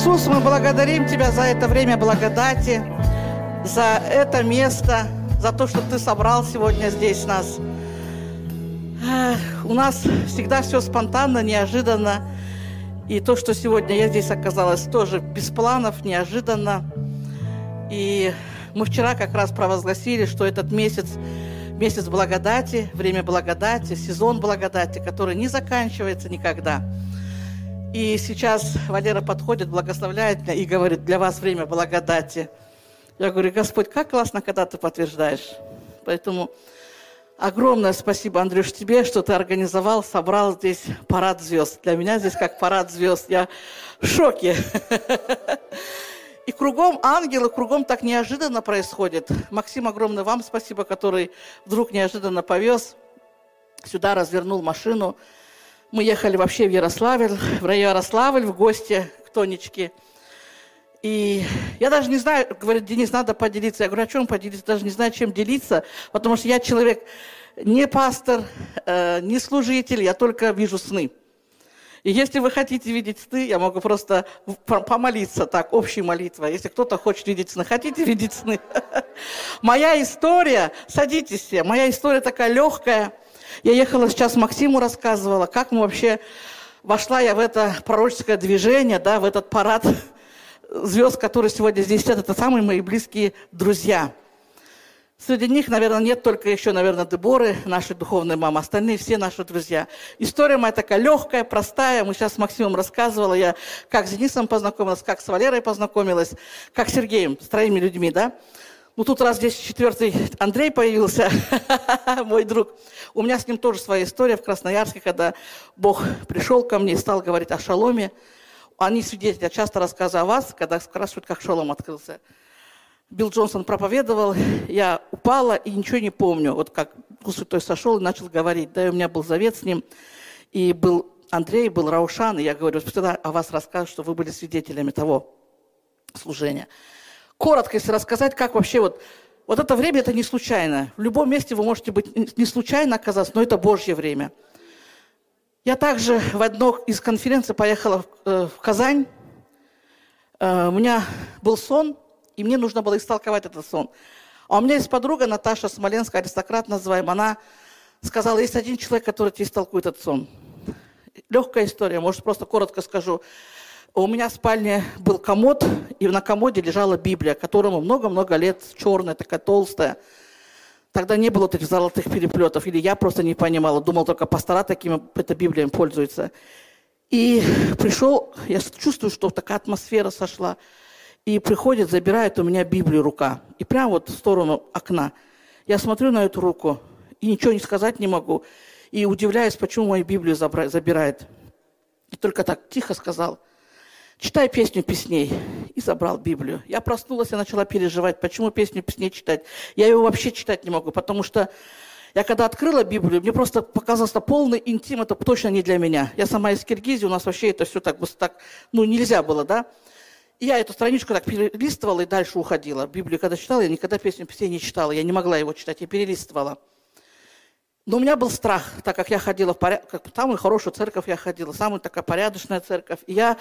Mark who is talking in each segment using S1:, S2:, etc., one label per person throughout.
S1: Иисус, мы благодарим Тебя за это время благодати, за это место, за то, что Ты собрал сегодня здесь нас. У нас всегда все спонтанно, неожиданно. И то, что сегодня я здесь оказалась, тоже без планов, неожиданно. И мы вчера как раз провозгласили, что этот месяц месяц благодати, время благодати, сезон благодати, который не заканчивается никогда. И сейчас Валера подходит, благословляет меня и говорит, для вас время благодати. Я говорю, Господь, как классно, когда ты подтверждаешь. Поэтому огромное спасибо, Андрюш, тебе, что ты организовал, собрал здесь парад звезд. Для меня здесь как парад звезд. Я в шоке. И кругом ангелы, кругом так неожиданно происходит. Максим, огромное вам спасибо, который вдруг неожиданно повез сюда, развернул машину. Мы ехали вообще в Ярославль, в район Ярославль в гости к Тонечке. И я даже не знаю, говорит, Денис, надо поделиться. Я говорю, о чем поделиться? Даже не знаю, чем делиться, потому что я человек не пастор, э, не служитель, я только вижу сны. И если вы хотите видеть сны, я могу просто помолиться так, общей молитвой. Если кто-то хочет видеть сны, хотите видеть сны? Моя история, садитесь все, моя история такая легкая – я ехала сейчас Максиму рассказывала, как мы вообще вошла я в это пророческое движение, да, в этот парад звезд, которые сегодня здесь сидят, это самые мои близкие друзья. Среди них, наверное, нет только еще, наверное, Деборы, нашей духовной мамы, остальные все наши друзья. История моя такая легкая, простая. Мы сейчас с Максимом рассказывала, я как с Денисом познакомилась, как с Валерой познакомилась, как с Сергеем, с троими людьми, да. Ну, тут раз здесь четвертый Андрей появился, мой друг. У меня с ним тоже своя история в Красноярске, когда Бог пришел ко мне и стал говорить о шаломе. Они свидетели, я часто рассказываю о вас, когда спрашивают, как шалом открылся. Билл Джонсон проповедовал, я упала и ничего не помню. Вот как Дух Святой сошел и начал говорить. Да, и у меня был завет с ним. И был Андрей, был Раушан, и я говорю, всегда о вас рассказываю, что вы были свидетелями того служения коротко, если рассказать, как вообще вот, вот это время, это не случайно. В любом месте вы можете быть не случайно оказаться, но это Божье время. Я также в одну из конференций поехала в, э, Казань. Э, у меня был сон, и мне нужно было истолковать этот сон. А у меня есть подруга Наташа Смоленская, аристократ называемая. Она сказала, есть один человек, который тебе истолкует этот сон. Легкая история, может, просто коротко скажу. У меня в спальне был комод, и на комоде лежала Библия, которому много-много лет, черная, такая толстая. Тогда не было вот этих золотых переплетов, или я просто не понимала, думал, только пастора такими этой Библией пользуются. И пришел, я чувствую, что такая атмосфера сошла, и приходит, забирает у меня Библию рука, и прямо вот в сторону окна. Я смотрю на эту руку, и ничего не сказать не могу, и удивляюсь, почему мою Библию забирает. И только так тихо сказал – читай песню песней. И забрал Библию. Я проснулась и начала переживать, почему песню песней читать. Я ее вообще читать не могу, потому что я когда открыла Библию, мне просто показалось, что полный интим, это точно не для меня. Я сама из Киргизии, у нас вообще это все так, так ну, нельзя было, да. И я эту страничку так перелистывала и дальше уходила. Библию когда читала, я никогда песню песней не читала, я не могла его читать, я перелистывала. Но у меня был страх, так как я ходила в поряд... самую хорошую церковь я ходила, самая такая порядочная церковь. И я,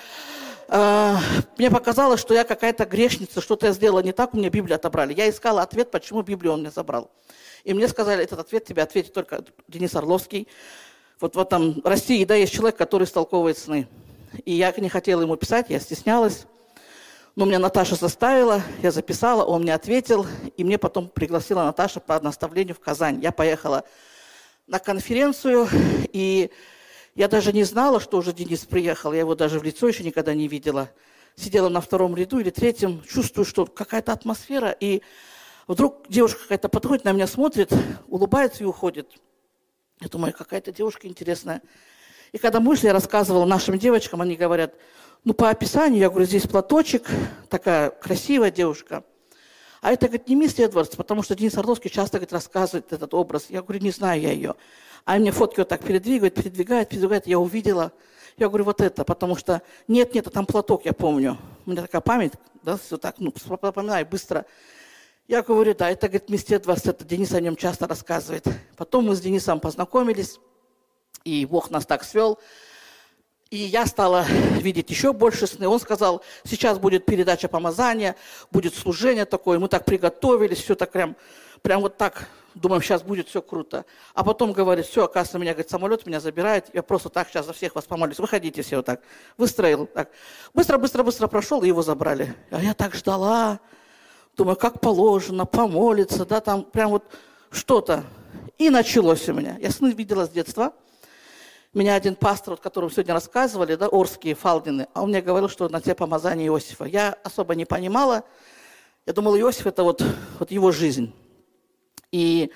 S1: э, мне показалось, что я какая-то грешница, что-то я сделала не так, у меня Библию отобрали. Я искала ответ, почему Библию он мне забрал. И мне сказали, этот ответ тебе ответит только Денис Орловский. Вот в этом России, да, есть человек, который истолковывает сны. И я не хотела ему писать, я стеснялась. Но меня Наташа заставила, я записала, он мне ответил, и мне потом пригласила Наташа по наставлению в Казань. Я поехала на конференцию, и я даже не знала, что уже Денис приехал, я его даже в лицо еще никогда не видела. Сидела на втором ряду или третьем, чувствую, что какая-то атмосфера, и вдруг девушка какая-то подходит, на меня смотрит, улыбается и уходит. Я думаю, какая-то девушка интересная. И когда мы шли, я рассказывала нашим девочкам, они говорят, ну, по описанию, я говорю, здесь платочек, такая красивая девушка – а это, говорит, не мисс Эдвардс, потому что Денис Орловский часто, говорит, рассказывает этот образ. Я говорю, не знаю я ее. А мне фотки вот так передвигают, передвигают, передвигают. Я увидела. Я говорю, вот это, потому что нет, нет, а там платок, я помню. У меня такая память, да, все так, ну, запоминаю быстро. Я говорю, да, это, говорит, мисс Эдвардс, это Денис о нем часто рассказывает. Потом мы с Денисом познакомились, и Бог нас так свел. И я стала видеть еще больше сны. Он сказал, сейчас будет передача помазания, будет служение такое. Мы так приготовились, все так прям, прям вот так. Думаем, сейчас будет все круто. А потом говорит, все, оказывается, меня, говорит, самолет меня забирает. Я просто так сейчас за всех вас помолюсь. Выходите все вот так. Выстроил так. Быстро, быстро, быстро прошел, и его забрали. А я так ждала. Думаю, как положено, помолиться, да, там прям вот что-то. И началось у меня. Я сны видела с детства – меня один пастор, вот, которому сегодня рассказывали, да, Орские, Фалдины, а он мне говорил, что на тебе помазание Иосифа. Я особо не понимала. Я думала, Иосиф – это вот, вот его жизнь. И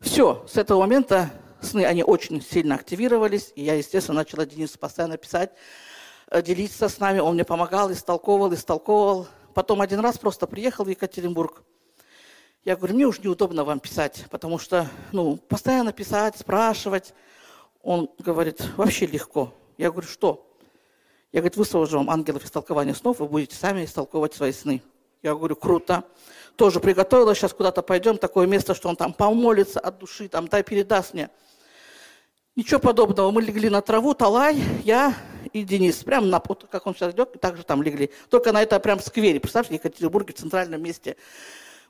S1: все, с этого момента сны, они очень сильно активировались. И я, естественно, начала Денису постоянно писать, э, делиться с нами. Он мне помогал, истолковывал, истолковывал. Потом один раз просто приехал в Екатеринбург. Я говорю, мне уж неудобно вам писать, потому что, ну, постоянно писать, спрашивать – он говорит, вообще легко. Я говорю, что? Я, говорю, выслужу вам ангелов истолкования снов, вы будете сами истолковывать свои сны. Я говорю, круто. Тоже приготовила, сейчас куда-то пойдем, такое место, что он там помолится от души, там, дай передаст мне. Ничего подобного. Мы легли на траву, Талай, я и Денис. Прямо на, вот, как он сейчас идет, так же там легли. Только на это прям сквере. Представьте, в Екатеринбурге, в центральном месте.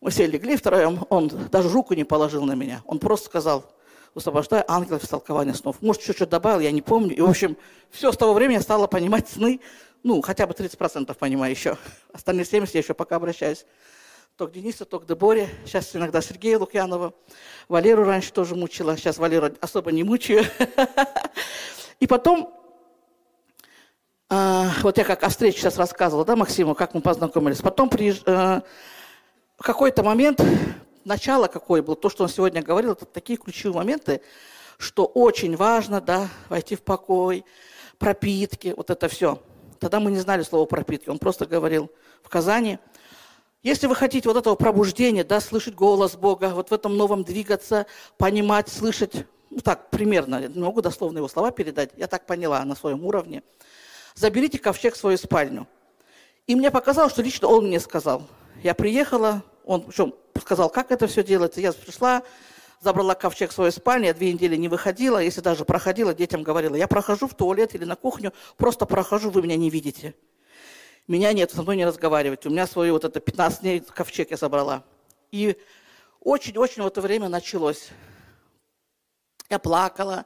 S1: Мы все легли втроем. Он даже руку не положил на меня. Он просто сказал, высвобождаю ангелов из толкования снов. Может, чуть-чуть добавил, я не помню. И, в общем, все с того времени я стала понимать сны, ну, хотя бы 30% понимаю еще. Остальные 70% я еще пока обращаюсь. То к Денису, то к Деборе. Сейчас иногда Сергея Лукьянова. Валеру раньше тоже мучила. Сейчас Валеру особо не мучаю. И потом, а, вот я как о встрече сейчас рассказывала, да, Максиму, как мы познакомились. Потом приезж... Э, в какой-то момент начало какое было, то, что он сегодня говорил, это такие ключевые моменты, что очень важно, да, войти в покой, пропитки, вот это все. Тогда мы не знали слова пропитки, он просто говорил в Казани. Если вы хотите вот этого пробуждения, да, слышать голос Бога, вот в этом новом двигаться, понимать, слышать, ну так, примерно, не могу дословно его слова передать, я так поняла на своем уровне, заберите ковчег в свою спальню. И мне показалось, что лично он мне сказал. Я приехала, он причем сказал, как это все делается. Я пришла, забрала ковчег в свою спальню, я две недели не выходила, если даже проходила, детям говорила, я прохожу в туалет или на кухню, просто прохожу, вы меня не видите. Меня нет, со мной не разговаривать. У меня свой вот это 15 дней ковчег я забрала. И очень-очень в это время началось. Я плакала,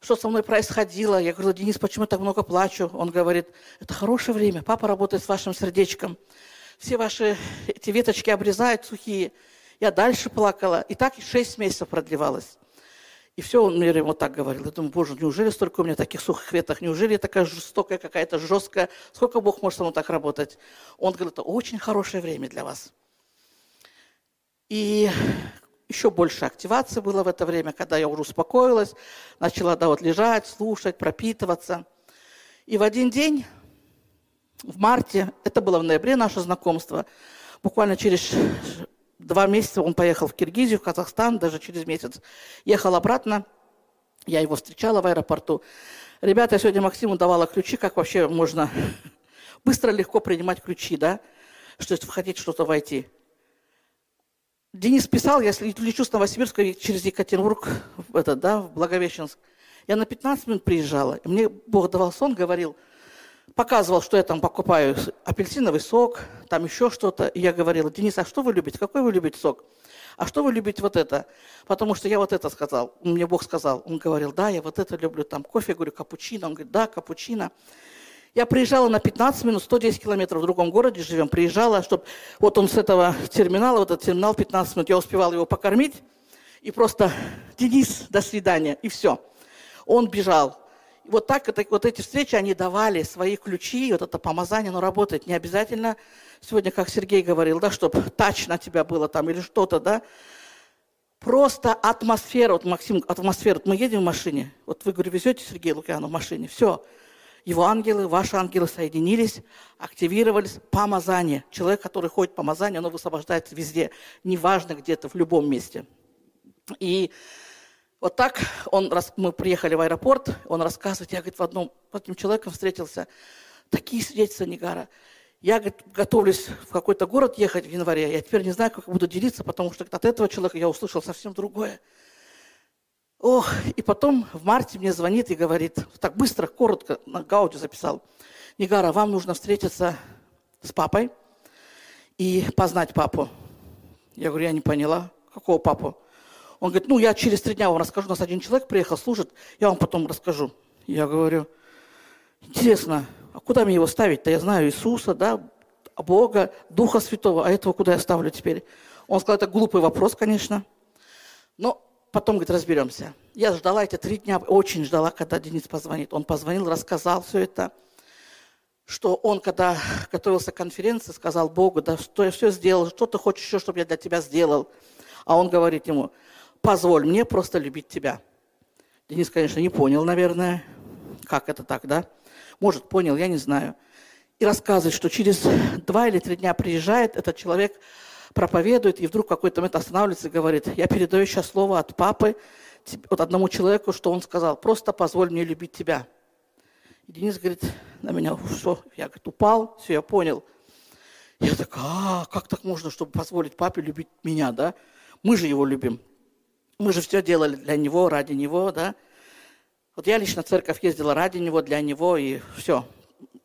S1: что со мной происходило. Я говорила, Денис, почему я так много плачу? Он говорит, это хорошее время, папа работает с вашим сердечком все ваши эти веточки обрезают сухие. Я дальше плакала. И так шесть месяцев продлевалось. И все, он мне вот так говорил. Я думаю, боже, неужели столько у меня таких сухих веток? Неужели я такая жестокая какая-то, жесткая? Сколько Бог может со мной так работать? Он говорит, это очень хорошее время для вас. И еще больше активации было в это время, когда я уже успокоилась, начала да, вот лежать, слушать, пропитываться. И в один день в марте, это было в ноябре наше знакомство, буквально через два месяца он поехал в Киргизию, в Казахстан, даже через месяц. Ехал обратно, я его встречала в аэропорту. Ребята, я сегодня Максиму давала ключи, как вообще можно быстро, легко принимать ключи, да, что если вы хотите что-то войти. Денис писал, я лечу с Новосибирска через Екатеринбург, в, это, да, в Благовещенск. Я на 15 минут приезжала. Мне Бог давал сон, говорил – показывал, что я там покупаю апельсиновый сок, там еще что-то. И я говорила, Денис, а что вы любите? Какой вы любите сок? А что вы любите вот это? Потому что я вот это сказал. Мне Бог сказал. Он говорил, да, я вот это люблю. Там кофе, говорю, капучино. Он говорит, да, капучино. Я приезжала на 15 минут, 110 километров в другом городе живем. Приезжала, чтобы вот он с этого терминала, вот этот терминал 15 минут, я успевала его покормить. И просто, Денис, до свидания. И все. Он бежал вот так это, вот эти встречи, они давали свои ключи, вот это помазание, оно работает. Не обязательно сегодня, как Сергей говорил, да, чтобы тач на тебя было там или что-то, да. Просто атмосфера, вот Максим, атмосфера, вот мы едем в машине, вот вы, говорю, везете Сергея Лукьяна в машине, все, его ангелы, ваши ангелы соединились, активировались, помазание. Человек, который ходит помазание, оно высвобождается везде, неважно где-то, в любом месте. И вот так он, мы приехали в аэропорт, он рассказывает, я, говорит, в одном, с одним человеком встретился, такие свидетельства Нигара. Я говорит, готовлюсь в какой-то город ехать в январе, я теперь не знаю, как буду делиться, потому что от этого человека я услышал совсем другое. Ох, и потом в марте мне звонит и говорит, так быстро, коротко, на гаудио записал. Нигара, вам нужно встретиться с папой и познать папу. Я говорю, я не поняла, какого папу? Он говорит, ну, я через три дня вам расскажу. У нас один человек приехал, служит, я вам потом расскажу. Я говорю, интересно, а куда мне его ставить-то? Я знаю Иисуса, да, Бога, Духа Святого, а этого куда я ставлю теперь? Он сказал, это глупый вопрос, конечно. Но потом, говорит, разберемся. Я ждала эти три дня, очень ждала, когда Денис позвонит. Он позвонил, рассказал все это, что он, когда готовился к конференции, сказал Богу, да что я все сделал, что ты хочешь еще, чтобы я для тебя сделал. А он говорит ему, позволь мне просто любить тебя. Денис, конечно, не понял, наверное, как это так, да? Может, понял, я не знаю. И рассказывает, что через два или три дня приезжает этот человек, проповедует, и вдруг в какой-то момент останавливается и говорит, я передаю сейчас слово от папы, от одному человеку, что он сказал, просто позволь мне любить тебя. И Денис говорит на меня, все, я говорит, упал, все, я понял. Я так, а, как так можно, чтобы позволить папе любить меня, да? Мы же его любим. Мы же все делали для него, ради него, да? Вот я лично в церковь ездила ради него, для него, и все.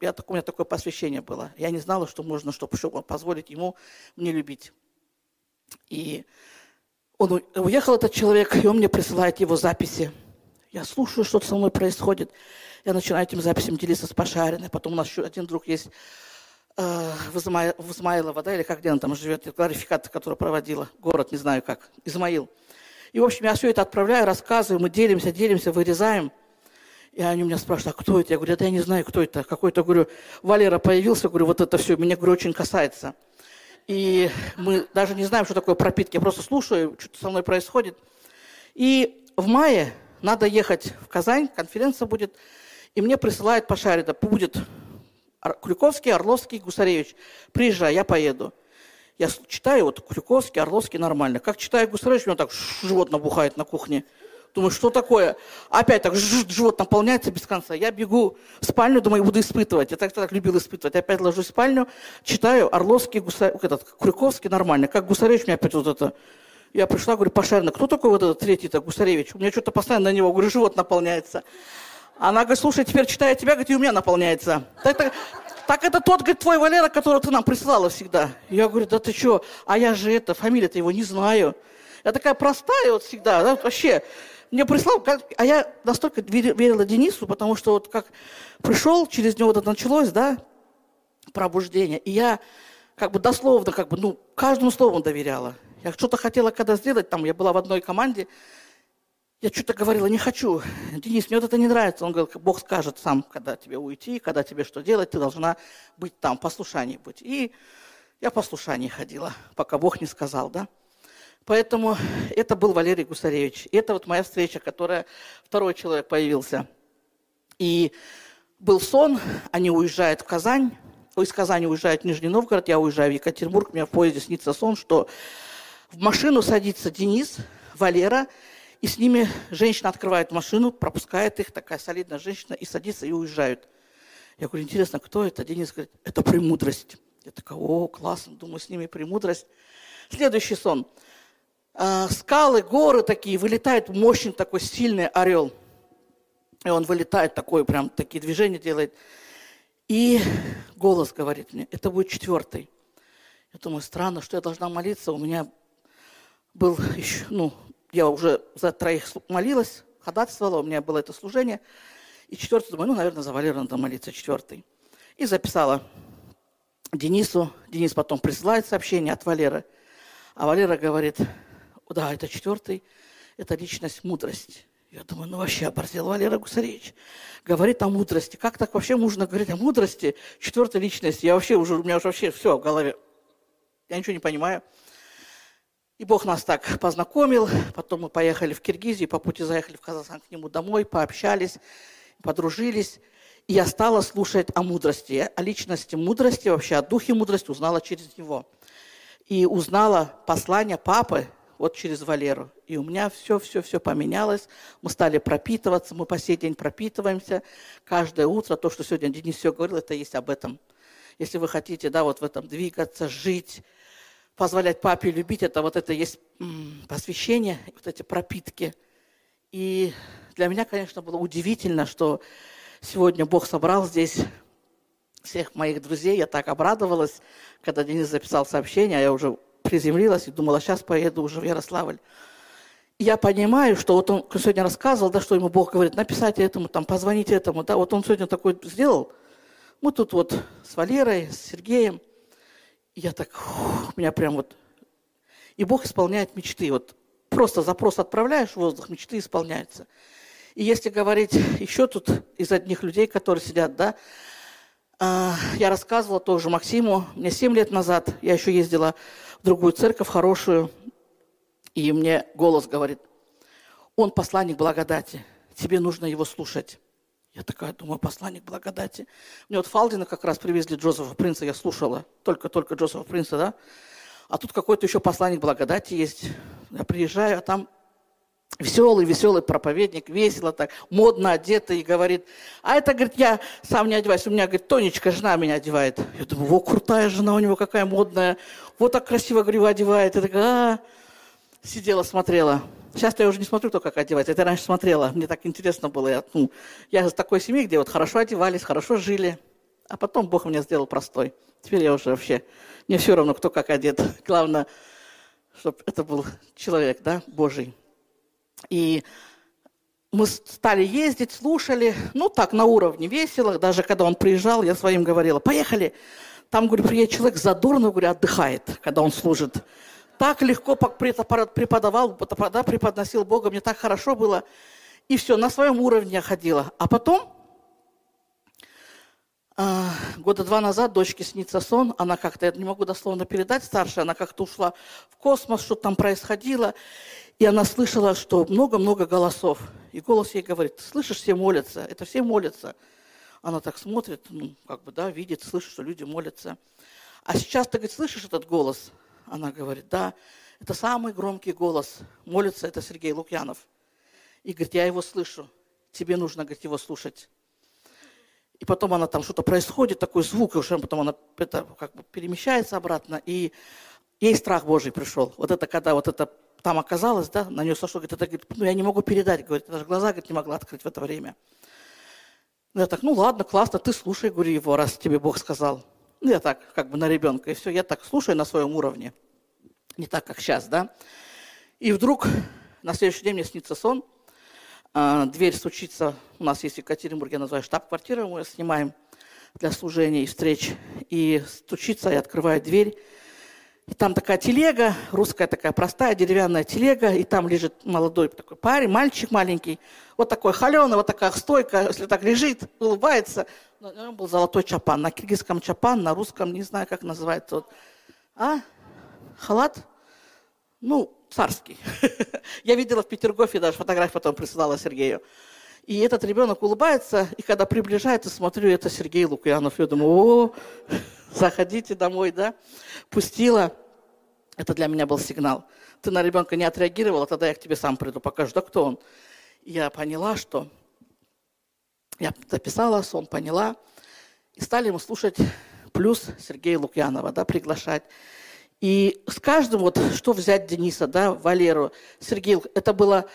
S1: Я, у меня такое посвящение было. Я не знала, что можно, чтобы, позволить ему мне любить. И он уехал, этот человек, и он мне присылает его записи. Я слушаю, что со мной происходит. Я начинаю этим записям делиться с Пашариной. Потом у нас еще один друг есть э, в, Изма... в Измайлово, да, или как где он там живет, кларификат, который проводила, город, не знаю как, Измаил. И, в общем, я все это отправляю, рассказываю, мы делимся, делимся, вырезаем – и они меня спрашивают, а кто это? Я говорю, да я не знаю, кто это. Какой-то, говорю, Валера появился, говорю, вот это все меня, говорю, очень касается. И мы даже не знаем, что такое пропитки. Я просто слушаю, что со мной происходит. И в мае надо ехать в Казань, конференция будет. И мне присылают по шарида, будет Крюковский, Орловский, Гусаревич. Приезжай, я поеду. Я читаю, вот Крюковский, Орловский нормально. Как читаю Гусаревич, у меня так живот набухает на кухне. Думаю, что такое? Опять так живот наполняется без конца. Я бегу в спальню, думаю, буду испытывать. Я так, так любил испытывать. Опять ложусь в спальню, читаю Орловский, Гуса... этот, Крюковский нормально. Как Гусаревич мне опять вот это... Я пришла, говорю, Пашарина, кто такой вот этот третий-то Гусаревич? У меня что-то постоянно на него, говорю, живот наполняется. Она говорит, слушай, теперь читая тебя, говорит, и у меня наполняется. Так, так, так это тот, говорит, твой Валера, которого ты нам присылала всегда. Я говорю, да ты что? А я же это, фамилия-то его не знаю. Я такая простая вот всегда, да, вообще мне прислал, как, а я настолько верила Денису, потому что вот как пришел, через него это началось, да, пробуждение, и я как бы дословно, как бы, ну, каждому слову доверяла. Я что-то хотела когда сделать, там, я была в одной команде, я что-то говорила, не хочу. Денис, мне вот это не нравится. Он говорил, Бог скажет сам, когда тебе уйти, когда тебе что делать, ты должна быть там, послушание быть. И я послушание ходила, пока Бог не сказал, да. Поэтому это был Валерий Гусаревич. Это вот моя встреча, которая второй человек появился. И был сон, они уезжают в Казань, из Казани уезжают в Нижний Новгород, я уезжаю в Екатеринбург, у меня в поезде снится сон, что в машину садится Денис, Валера, и с ними женщина открывает машину, пропускает их, такая солидная женщина, и садится, и уезжают. Я говорю, интересно, кто это? Денис говорит, это премудрость. Я такая, о, классно, думаю, с ними премудрость. Следующий сон – а, скалы, горы такие, вылетает мощный такой сильный орел. И он вылетает такой, прям такие движения делает. И голос говорит мне, это будет четвертый. Я думаю, странно, что я должна молиться. У меня был еще, ну, я уже за троих молилась, ходатайствовала, у меня было это служение. И четвертый, думаю, ну, наверное, за Валеру надо молиться, четвертый. И записала Денису. Денис потом присылает сообщение от Валеры. А Валера говорит, да, это четвертый, это личность мудрость. Я думаю, ну вообще оборзел Валера Гусаревич. Говорит о мудрости. Как так вообще можно говорить о мудрости? Четвертой личности. Я вообще уже, у меня уже вообще все в голове. Я ничего не понимаю. И Бог нас так познакомил. Потом мы поехали в Киргизию, по пути заехали в Казахстан к нему домой, пообщались, подружились. И я стала слушать о мудрости, о личности мудрости, вообще о духе мудрости узнала через него. И узнала послание папы, вот через Валеру. И у меня все-все-все поменялось. Мы стали пропитываться, мы по сей день пропитываемся. Каждое утро, то, что сегодня Денис все говорил, это есть об этом. Если вы хотите, да, вот в этом двигаться, жить, позволять папе любить, это вот это есть посвящение, вот эти пропитки. И для меня, конечно, было удивительно, что сегодня Бог собрал здесь всех моих друзей. Я так обрадовалась, когда Денис записал сообщение, а я уже приземлилась и думала, сейчас поеду уже в Ярославль. И я понимаю, что вот он сегодня рассказывал, да, что ему Бог говорит, написайте этому, там, позвоните этому, да, вот он сегодня такой сделал. Мы тут вот с Валерой, с Сергеем, я так, у меня прям вот... И Бог исполняет мечты. Вот просто запрос отправляешь в воздух, мечты исполняются. И если говорить еще тут из одних людей, которые сидят, да, а, я рассказывала тоже Максиму, мне 7 лет назад, я еще ездила в другую церковь, хорошую, и мне голос говорит, он посланник благодати, тебе нужно его слушать. Я такая думаю, посланник благодати. Мне вот Фалдина как раз привезли Джозефа Принца, я слушала, только-только Джозефа Принца, да. А тут какой-то еще посланник благодати есть. Я приезжаю, а там веселый, веселый проповедник, весело так, модно одетый, и говорит, а это, говорит, я сам не одеваюсь, у меня, говорит, Тонечка, жена меня одевает. Я думаю, во, крутая жена у него, какая модная, вот так красиво, говорю, одевает. Я такая, а, сидела, смотрела. Сейчас я уже не смотрю, кто как одевается. Это я раньше смотрела. Мне так интересно было. Я, ну, я из такой семьи, где вот хорошо одевались, хорошо жили. А потом Бог меня сделал простой. Теперь я уже вообще... Мне все равно, кто как одет. Главное, чтобы это был человек, да, Божий. И мы стали ездить, слушали, ну так, на уровне весело. Даже когда он приезжал, я своим говорила, поехали. Там, говорю, приедет человек задорно, говорю, отдыхает, когда он служит так легко преподавал, да, преподносил Бога, мне так хорошо было. И все, на своем уровне я ходила. А потом, э, года два назад дочке снится сон, она как-то, я не могу дословно передать, старшая, она как-то ушла в космос, что там происходило, и она слышала, что много-много голосов. И голос ей говорит, слышишь, все молятся, это все молятся. Она так смотрит, ну, как бы, да, видит, слышит, что люди молятся. А сейчас ты, говорит, слышишь этот голос? Она говорит, да, это самый громкий голос. Молится это Сергей Лукьянов. И говорит, я его слышу. Тебе нужно, говорит, его слушать. И потом она там что-то происходит, такой звук, и уже потом она это, как бы перемещается обратно, и ей страх Божий пришел. Вот это когда вот это там оказалось, да, на нее сошло, говорит, это, говорит, ну, я не могу передать, говорит, даже глаза, говорит, не могла открыть в это время. Ну, я так, ну ладно, классно, ты слушай, говорю, его, раз тебе Бог сказал. Ну, я так, как бы на ребенка, и все, я так слушаю на своем уровне. Не так, как сейчас, да. И вдруг на следующий день мне снится сон, а, дверь стучится, у нас есть в Екатеринбурге, я называю штаб-квартира, мы снимаем для служения и встреч, и стучится, и открывает дверь, и там такая телега, русская такая простая деревянная телега, и там лежит молодой такой парень, мальчик маленький, вот такой холеный, вот такая стойка, если так лежит, улыбается. У него был золотой чапан, на киргизском чапан, на русском, не знаю, как называется. Вот. А? Халат? Ну, царский. Я видела в Петергофе, даже фотографию потом присылала Сергею. И этот ребенок улыбается, и когда приближается, смотрю, это Сергей Лукьянов. Я думаю, о, заходите домой, да? Пустила. Это для меня был сигнал. Ты на ребенка не отреагировала, тогда я к тебе сам приду, покажу, да кто он. Я поняла, что... Я записала сон, поняла. И стали мы слушать плюс Сергея Лукьянова, да, приглашать. И с каждым, вот что взять Дениса, да, Валеру, Сергей, это было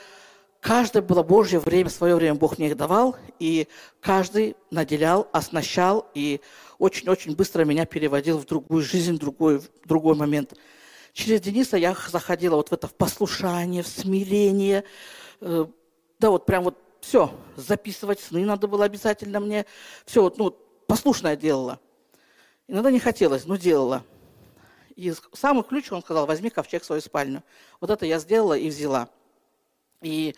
S1: каждое было Божье время, свое время Бог мне их давал, и каждый наделял, оснащал, и очень-очень быстро меня переводил в другую жизнь, в другой, в другой момент. Через Дениса я заходила вот в это в послушание, в смирение, э, да, вот прям вот все, записывать сны надо было обязательно мне, все, вот, ну, послушное делала. Иногда не хотелось, но делала. И самый ключ, он сказал, возьми ковчег в свою спальню. Вот это я сделала и взяла. И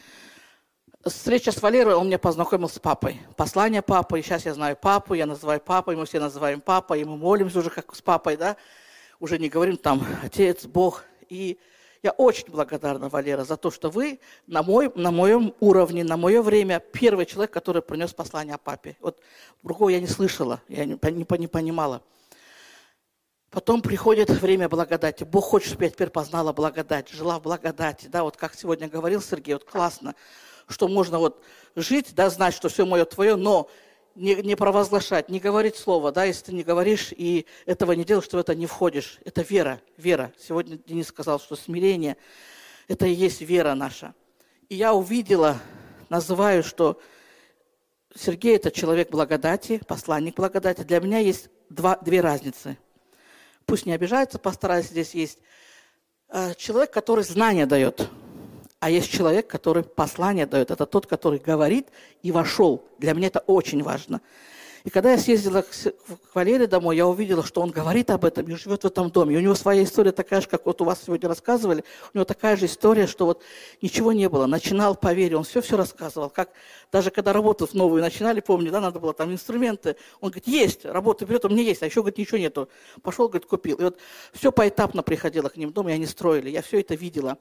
S1: встреча с Валерой, он меня познакомил с папой. Послание папы, и сейчас я знаю папу, я называю папой, мы все называем папой, и мы молимся уже как с папой, да, уже не говорим там отец, Бог. И я очень благодарна, Валера, за то, что вы на, мой, на моем уровне, на мое время первый человек, который принес послание о папе. Вот другого я не слышала, я не, не, не понимала. Потом приходит время благодати. Бог хочет, чтобы я теперь познала благодать, жила в благодати. Да, вот как сегодня говорил Сергей, вот классно, что можно вот жить, да, знать, что все мое твое, но не, не провозглашать, не говорить слово, да, если ты не говоришь и этого не делаешь, что в это не входишь. Это вера, вера. Сегодня Денис сказал, что смирение – это и есть вера наша. И я увидела, называю, что Сергей – это человек благодати, посланник благодати. Для меня есть два, две разницы. Пусть не обижаются, постараюсь, здесь есть э, человек, который знания дает, а есть человек, который послание дает. Это тот, который говорит и вошел. Для меня это очень важно. И когда я съездила к Валере домой, я увидела, что он говорит об этом и живет в этом доме. И у него своя история такая же, как вот у вас сегодня рассказывали. У него такая же история, что вот ничего не было. Начинал, поверил, он все-все рассказывал. Как даже когда работу новую начинали, помню, да, надо было там инструменты. Он говорит, есть, работа берет, у меня есть, а еще, говорит, ничего нету. Пошел, говорит, купил. И вот все поэтапно приходило к ним в дом, и они строили. Я все это видела.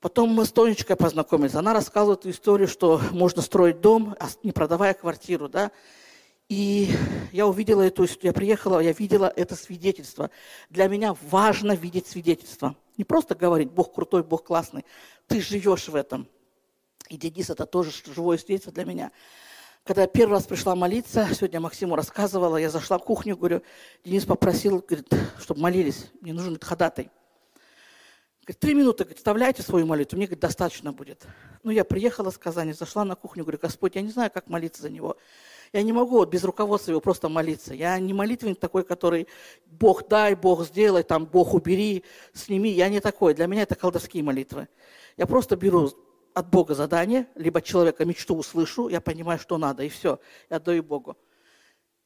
S1: Потом мы с Тонечкой познакомились. Она рассказывала эту историю, что можно строить дом, не продавая квартиру, да. И я увидела эту историю, я приехала, я видела это свидетельство. Для меня важно видеть свидетельство. Не просто говорить, Бог крутой, Бог классный. Ты живешь в этом. И Денис, это тоже живое свидетельство для меня. Когда я первый раз пришла молиться, сегодня Максиму рассказывала, я зашла в кухню, говорю, Денис попросил, говорит, чтобы молились, мне нужен этот ходатай. Говорит, три минуты, говорит, вставляйте свою молитву, мне говорит, достаточно будет. Ну, я приехала с Казани, зашла на кухню, говорю, Господь, я не знаю, как молиться за него. Я не могу вот без руководства его просто молиться. Я не молитвенник такой, который Бог дай, Бог сделай, там, Бог убери, сними. Я не такой. Для меня это колдовские молитвы. Я просто беру от Бога задание, либо человека мечту услышу, я понимаю, что надо, и все, я отдаю Богу.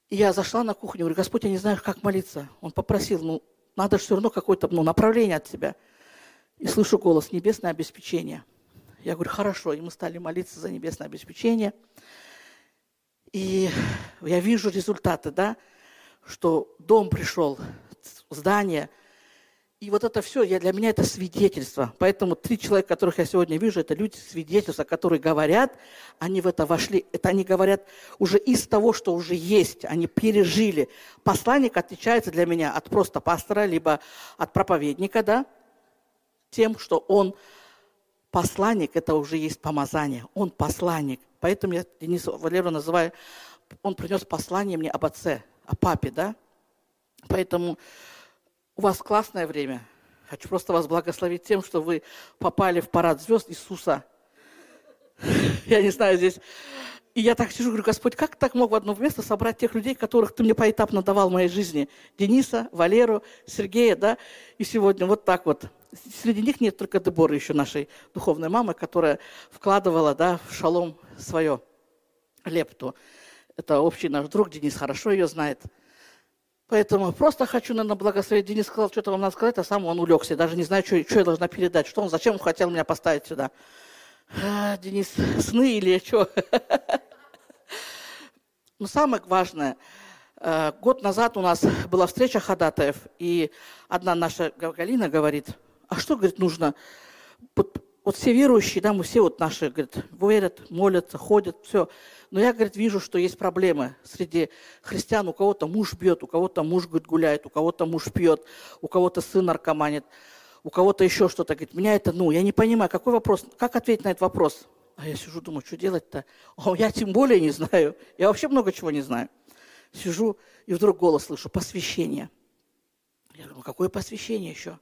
S1: И я зашла на кухню, говорю, Господь, я не знаю, как молиться. Он попросил, ну, надо все равно какое-то ну, направление от тебя. И слышу голос, небесное обеспечение. Я говорю, хорошо. И мы стали молиться за небесное обеспечение. И я вижу результаты, да, что дом пришел, здание. И вот это все, я, для меня это свидетельство. Поэтому три человека, которых я сегодня вижу, это люди свидетельства, которые говорят, они в это вошли. Это они говорят уже из того, что уже есть, они пережили. Посланник отличается для меня от просто пастора, либо от проповедника, да, тем, что он посланник, это уже есть помазание. Он посланник. Поэтому я Дениса Валеру называю, он принес послание мне об отце, о папе, да? Поэтому у вас классное время. Хочу просто вас благословить тем, что вы попали в парад звезд Иисуса. Я не знаю, здесь... И я так сижу, говорю, Господь, как так мог в одно место собрать тех людей, которых Ты мне поэтапно давал в моей жизни? Дениса, Валеру, Сергея, да? И сегодня вот так вот. Среди них нет только Деборы, еще нашей духовной мамы, которая вкладывала, да, в шалом свое лепту. Это общий наш друг, Денис хорошо ее знает. Поэтому просто хочу, наверное, благословить. Денис сказал, что-то вам надо сказать, а сам он улегся. Даже не знаю, что, что я должна передать, что он, зачем он хотел меня поставить сюда. А, Денис, сны или что? Но самое важное, э, год назад у нас была встреча ходатаев, и одна наша Галина говорит, а что, говорит, нужно? вот все верующие, да, мы все вот наши, говорят, верят, молятся, ходят, все. Но я, говорит, вижу, что есть проблемы среди христиан. У кого-то муж бьет, у кого-то муж, говорит, гуляет, у кого-то муж пьет, у кого-то сын наркоманит, у кого-то еще что-то. Говорит, меня это, ну, я не понимаю, какой вопрос, как ответить на этот вопрос? А я сижу, думаю, что делать-то? А я тем более не знаю. Я вообще много чего не знаю. Сижу, и вдруг голос слышу, посвящение. Я думаю, какое посвящение еще?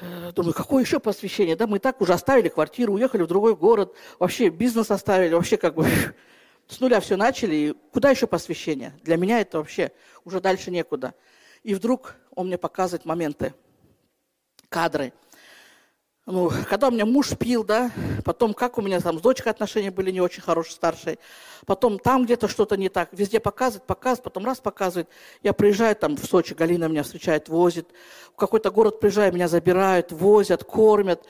S1: Э, думаю, какое еще посвящение? Да, мы так уже оставили квартиру, уехали в другой город, вообще бизнес оставили, вообще как бы с нуля все начали. И куда еще посвящение? Для меня это вообще уже дальше некуда. И вдруг он мне показывает моменты, кадры – ну, когда у меня муж пил, да, потом как у меня там с дочкой отношения были не очень хорошие, старшие, потом там где-то что-то не так, везде показывает, показывает, потом раз показывает. Я приезжаю там в Сочи, Галина меня встречает, возит, в какой-то город приезжаю, меня забирают, возят, кормят.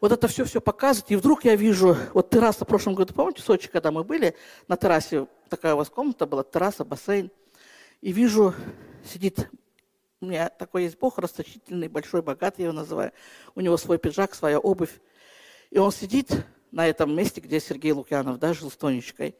S1: Вот это все-все показывает, и вдруг я вижу, вот терраса в прошлом году, помните, в Сочи, когда мы были, на террасе, такая у вас комната была, терраса, бассейн, и вижу, сидит у меня такой есть Бог, расточительный, большой, богатый, я его называю. У него свой пиджак, своя обувь. И он сидит на этом месте, где Сергей Лукьянов, да, жил с Тонечкой.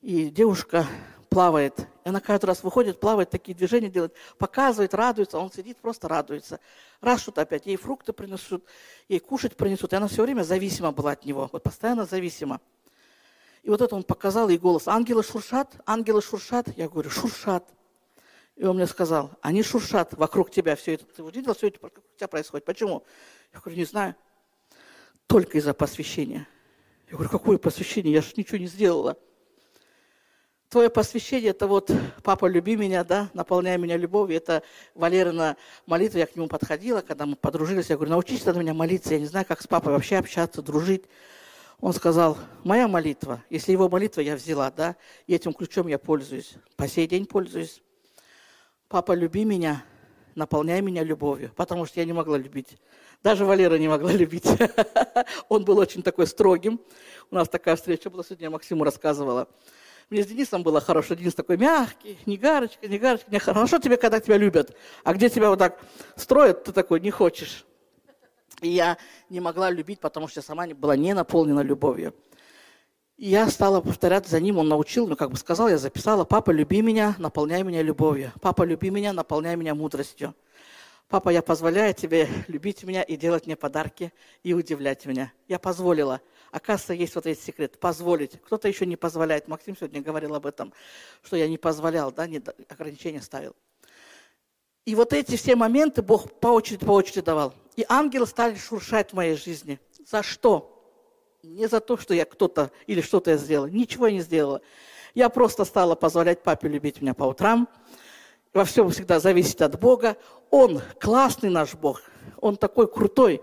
S1: И девушка плавает. И она каждый раз выходит, плавает, такие движения делает, показывает, радуется. Он сидит, просто радуется. Раз что-то опять, ей фрукты принесут, ей кушать принесут. И она все время зависима была от него, вот постоянно зависима. И вот это он показал ей голос. Ангелы шуршат, ангелы шуршат. Я говорю, шуршат. И он мне сказал, они шуршат вокруг тебя, все это. Ты видел, все это вокруг тебя происходит. Почему? Я говорю, не знаю. только из-за посвящения. Я говорю, какое посвящение? Я же ничего не сделала. Твое посвящение – это вот «Папа, люби меня», да, наполняй меня любовью. Это Валерина молитва, я к нему подходила, когда мы подружились. Я говорю, научись на меня молиться, я не знаю, как с папой вообще общаться, дружить. Он сказал, моя молитва, если его молитва я взяла, да, и этим ключом я пользуюсь, по сей день пользуюсь. Папа, люби меня, наполняй меня любовью, потому что я не могла любить. Даже Валера не могла любить. Он был очень такой строгим. У нас такая встреча была сегодня, я Максиму рассказывала. Мне с Денисом было хорошо. Денис такой мягкий, не гарочка, не гарочка. Не хорошо тебе, когда тебя любят. А где тебя вот так строят, ты такой не хочешь. И я не могла любить, потому что сама была не наполнена любовью. И я стала повторять за ним, он научил, ну, как бы сказал, я записала, «Папа, люби меня, наполняй меня любовью. Папа, люби меня, наполняй меня мудростью. Папа, я позволяю тебе любить меня и делать мне подарки и удивлять меня. Я позволила. Оказывается, есть вот этот секрет – позволить. Кто-то еще не позволяет. Максим сегодня говорил об этом, что я не позволял, да, не, ограничения ставил. И вот эти все моменты Бог по очереди, по очереди давал. И ангелы стали шуршать в моей жизни. За что? Не за то, что я кто-то или что-то я сделала. Ничего я не сделала. Я просто стала позволять папе любить меня по утрам. Во всем всегда зависит от Бога. Он классный наш Бог. Он такой крутой,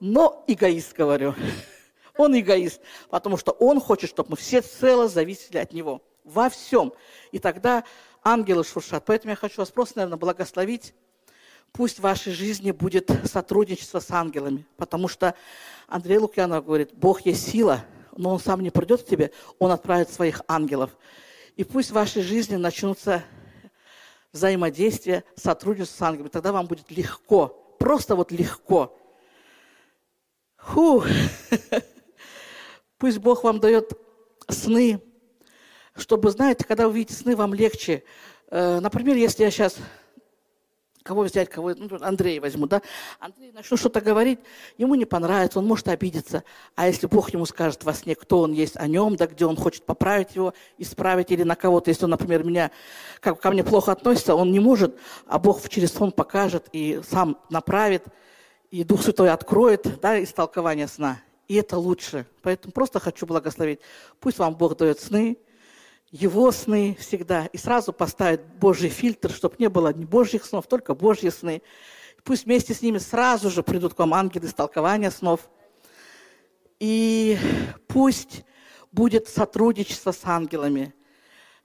S1: но эгоист, говорю. Он эгоист, потому что он хочет, чтобы мы все цело зависели от него. Во всем. И тогда ангелы шуршат. Поэтому я хочу вас просто, наверное, благословить. Пусть в вашей жизни будет сотрудничество с ангелами. Потому что Андрей Лукьянов говорит, Бог есть сила, но Он сам не придет к тебе, Он отправит своих ангелов. И пусть в вашей жизни начнутся взаимодействия, сотрудничество с ангелами. Тогда вам будет легко, просто вот легко. Фу. Пусть Бог вам дает сны, чтобы, знаете, когда вы видите сны, вам легче. Э, например, если я сейчас кого взять, кого, ну, Андрея возьму, да, Андрей начну что-то говорить, ему не понравится, он может обидеться. А если Бог ему скажет во сне, кто он есть о нем, да, где он хочет поправить его, исправить или на кого-то, если он, например, меня, как ко мне плохо относится, он не может, а Бог через сон покажет и сам направит, и Дух Святой откроет, да, истолкование сна и это лучше. Поэтому просто хочу благословить. Пусть вам Бог дает сны, его сны всегда, и сразу поставит Божий фильтр, чтобы не было ни Божьих снов, только Божьи сны. Пусть вместе с ними сразу же придут к вам ангелы с толкования снов. И пусть будет сотрудничество с ангелами,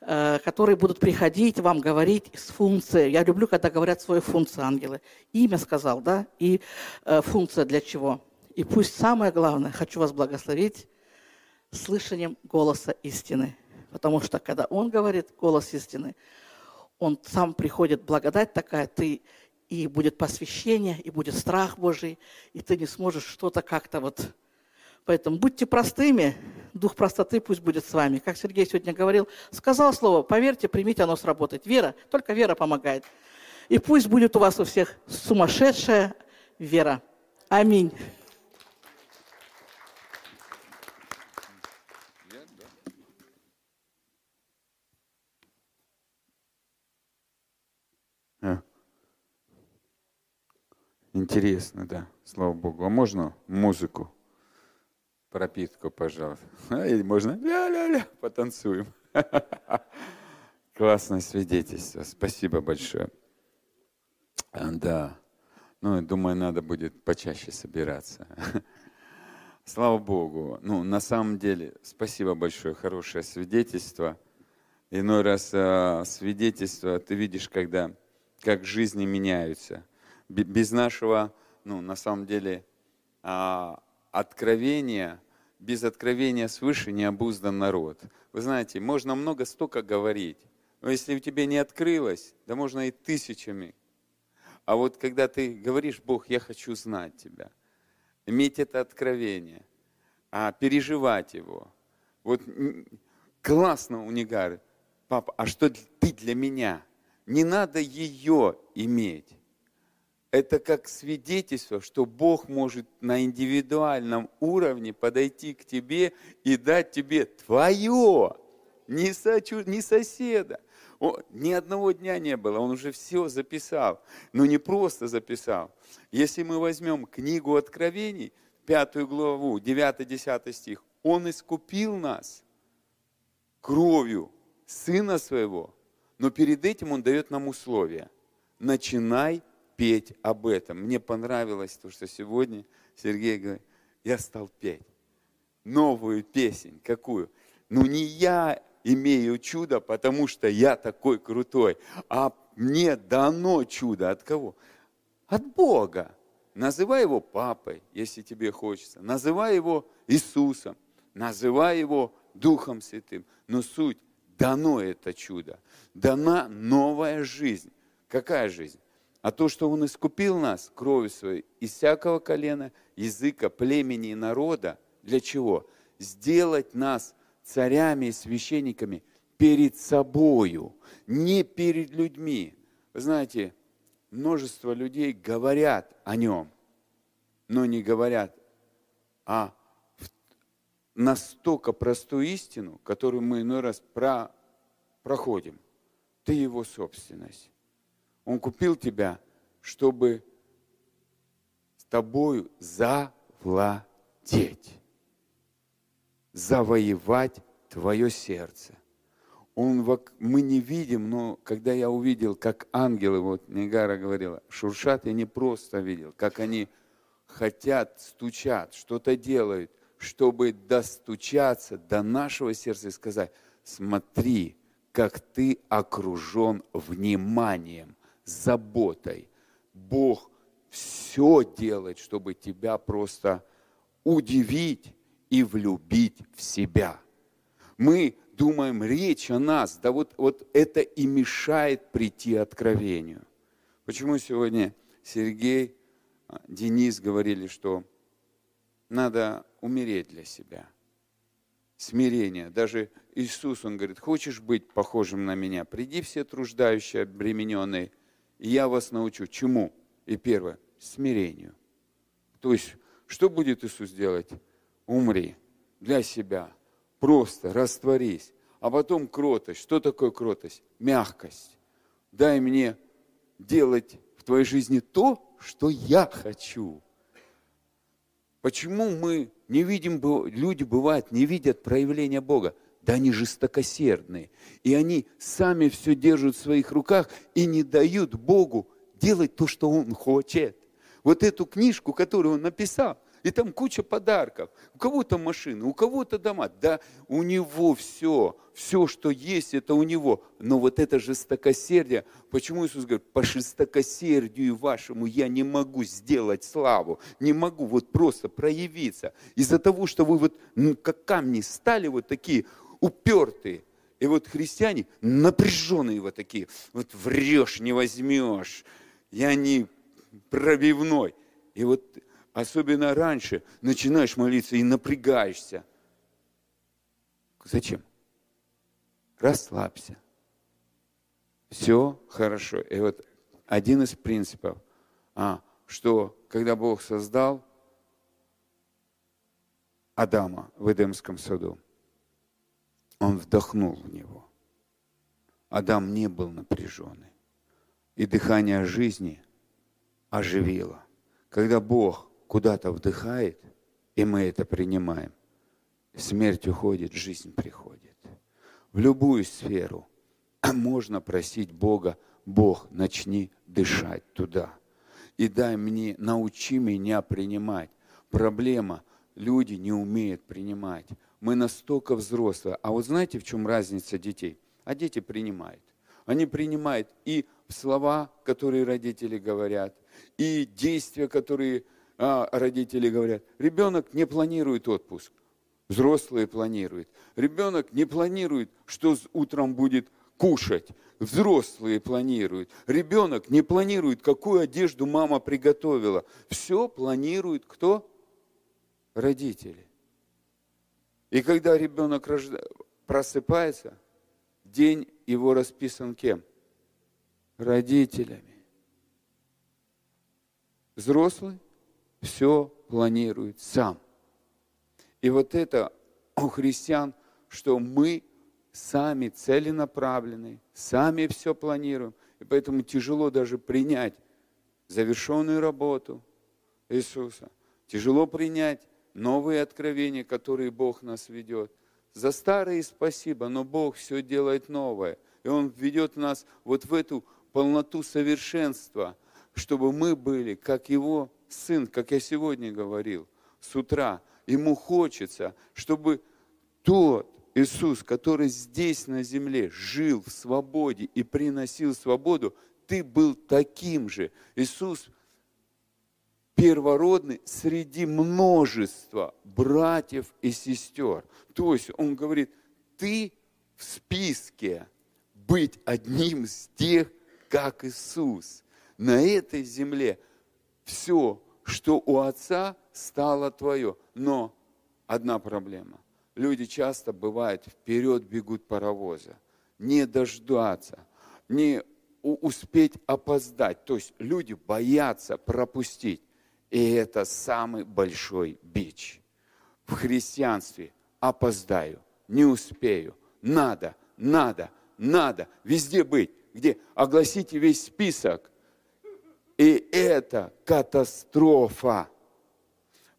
S1: э, которые будут приходить, вам говорить с функцией. Я люблю, когда говорят свою функцию ангелы. Имя сказал, да, и э, функция для чего – и пусть самое главное, хочу вас благословить, слышанием голоса истины. Потому что когда Он говорит голос истины, Он сам приходит, благодать такая, ты и будет посвящение, и будет страх Божий, и ты не сможешь что-то как-то вот... Поэтому будьте простыми, дух простоты пусть будет с вами. Как Сергей сегодня говорил, сказал слово, поверьте, примите, оно сработает. Вера, только вера помогает. И пусть будет у вас у всех сумасшедшая вера. Аминь.
S2: Интересно, да, слава Богу. А можно музыку? Пропитку, пожалуйста. Или можно ля-ля-ля, потанцуем. Классное свидетельство. Спасибо большое. А, да. Ну, думаю, надо будет почаще собираться. Слава Богу. Ну, на самом деле, спасибо большое, хорошее свидетельство. Иной раз а, свидетельство ты видишь, когда как жизни меняются без нашего, ну, на самом деле, а, откровения, без откровения свыше не обуздан народ. Вы знаете, можно много столько говорить, но если у тебя не открылось, да можно и тысячами. А вот когда ты говоришь, Бог, я хочу знать Тебя, иметь это откровение, а переживать его. Вот классно у Нигары, папа, а что ты для меня? Не надо ее иметь это как свидетельство, что Бог может на индивидуальном уровне подойти к тебе и дать тебе твое, не, сочу, не соседа. О, ни одного дня не было, он уже все записал. Но не просто записал. Если мы возьмем книгу откровений, пятую главу, 9-10 стих. Он искупил нас кровью Сына Своего, но перед этим Он дает нам условия. Начинай петь об этом. Мне понравилось то, что сегодня Сергей говорит, я стал петь новую песнь. Какую? Ну не я имею чудо, потому что я такой крутой, а мне дано чудо. От кого? От Бога. Называй его папой, если тебе хочется. Называй его Иисусом. Называй его Духом Святым. Но суть, дано это чудо. Дана новая жизнь. Какая жизнь? А то, что Он искупил нас кровью своей из всякого колена, языка, племени и народа, для чего? Сделать нас царями и священниками перед собою, не перед людьми. Вы знаете, множество людей говорят о нем, но не говорят о настолько простую истину, которую мы иной раз про, проходим. Ты его собственность. Он купил тебя, чтобы с тобою завладеть, завоевать твое сердце. Он, мы не видим, но когда я увидел, как ангелы, вот Негара говорила, шуршат, я не просто видел, как они хотят, стучат, что-то делают, чтобы достучаться до нашего сердца и сказать, смотри, как ты окружен вниманием, заботой. Бог все делает, чтобы тебя просто удивить и влюбить в себя. Мы думаем, речь о нас, да вот, вот это и мешает прийти откровению. Почему сегодня Сергей, а, Денис говорили, что надо умереть для себя. Смирение. Даже Иисус, Он говорит, хочешь быть похожим на меня, приди все труждающие, обремененные, я вас научу. Чему? И первое, смирению. То есть, что будет Иисус делать? Умри для себя. Просто растворись. А потом кротость. Что такое кротость? Мягкость. Дай мне делать в твоей жизни то, что я хочу. Почему мы не видим, люди бывают, не видят проявления Бога? Да они жестокосердные. И они сами все держат в своих руках и не дают Богу делать то, что Он хочет. Вот эту книжку, которую Он написал, и там куча подарков. У кого-то машины, у кого-то дома. Да, у него все, все, что есть, это у него. Но вот это жестокосердие, почему Иисус говорит, по жестокосердию вашему я не могу сделать славу, не могу вот просто проявиться. Из-за того, что вы вот ну, как камни стали вот такие упертые. И вот христиане напряженные вот такие, вот врешь, не возьмешь, я не пробивной. И вот особенно раньше начинаешь молиться и напрягаешься. Зачем? Расслабься. Все хорошо. И вот один из принципов, а, что когда Бог создал Адама в Эдемском саду, он вдохнул в него. Адам не был напряженный. И дыхание жизни оживило. Когда Бог куда-то вдыхает, и мы это принимаем, смерть уходит, жизнь приходит. В любую сферу можно просить Бога, Бог, начни дышать туда. И дай мне, научи меня принимать. Проблема, люди не умеют принимать мы настолько взрослые. А вот знаете, в чем разница детей? А дети принимают. Они принимают и слова, которые родители говорят, и действия, которые а, родители говорят. Ребенок не планирует отпуск, взрослые планируют. Ребенок не планирует, что утром будет кушать. Взрослые планируют. Ребенок не планирует, какую одежду мама приготовила. Все планирует кто? Родители. И когда ребенок просыпается, день его расписан кем? Родителями. Взрослый все планирует сам. И вот это у христиан, что мы сами целенаправлены, сами все планируем. И поэтому тяжело даже принять завершенную работу Иисуса, Тяжело принять новые откровения, которые Бог нас ведет. За старые спасибо, но Бог все делает новое. И Он ведет нас вот в эту полноту совершенства, чтобы мы были, как Его Сын, как я сегодня говорил, с утра. Ему хочется, чтобы тот Иисус, который здесь на земле жил в свободе и приносил свободу, ты был таким же. Иисус первородный среди множества братьев и сестер. То есть он говорит, ты в списке быть одним из тех, как Иисус. На этой земле все, что у Отца, стало твое. Но одна проблема. Люди часто бывают, вперед бегут паровоза. Не дождаться, не успеть опоздать. То есть люди боятся пропустить. И это самый большой бич. В христианстве опоздаю, не успею, надо, надо, надо везде быть, где огласите весь список. И это катастрофа.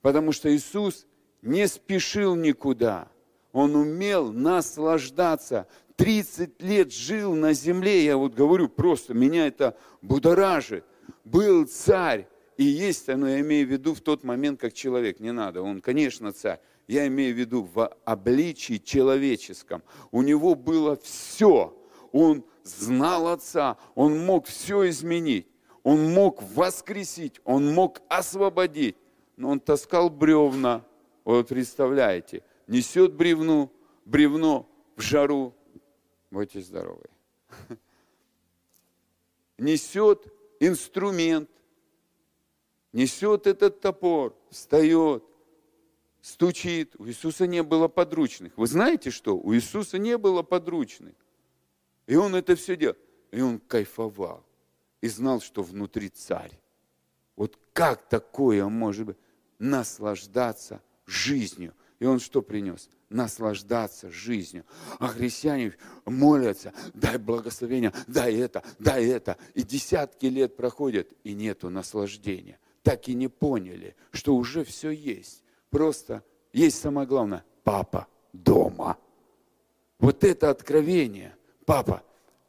S2: Потому что Иисус не спешил никуда. Он умел наслаждаться. 30 лет жил на земле, я вот говорю просто, меня это будоражит. Был царь, и есть, но я имею в виду в тот момент, как человек, не надо, он, конечно, царь. Я имею в виду в обличии человеческом. У него было все. Он знал Отца, он мог все изменить, он мог воскресить, он мог освободить. Но он таскал бревна, вот представляете, несет бревну, бревно в жару. Будьте здоровы. Несет инструмент, несет этот топор, встает, стучит. У Иисуса не было подручных. Вы знаете что? У Иисуса не было подручных. И он это все делал. И он кайфовал. И знал, что внутри царь. Вот как такое может быть? Наслаждаться жизнью. И он что принес? Наслаждаться жизнью. А христиане молятся, дай благословение, дай это, дай это. И десятки лет проходят, и нету наслаждения так и не поняли, что уже все есть. Просто есть самое главное – папа дома. Вот это откровение, папа,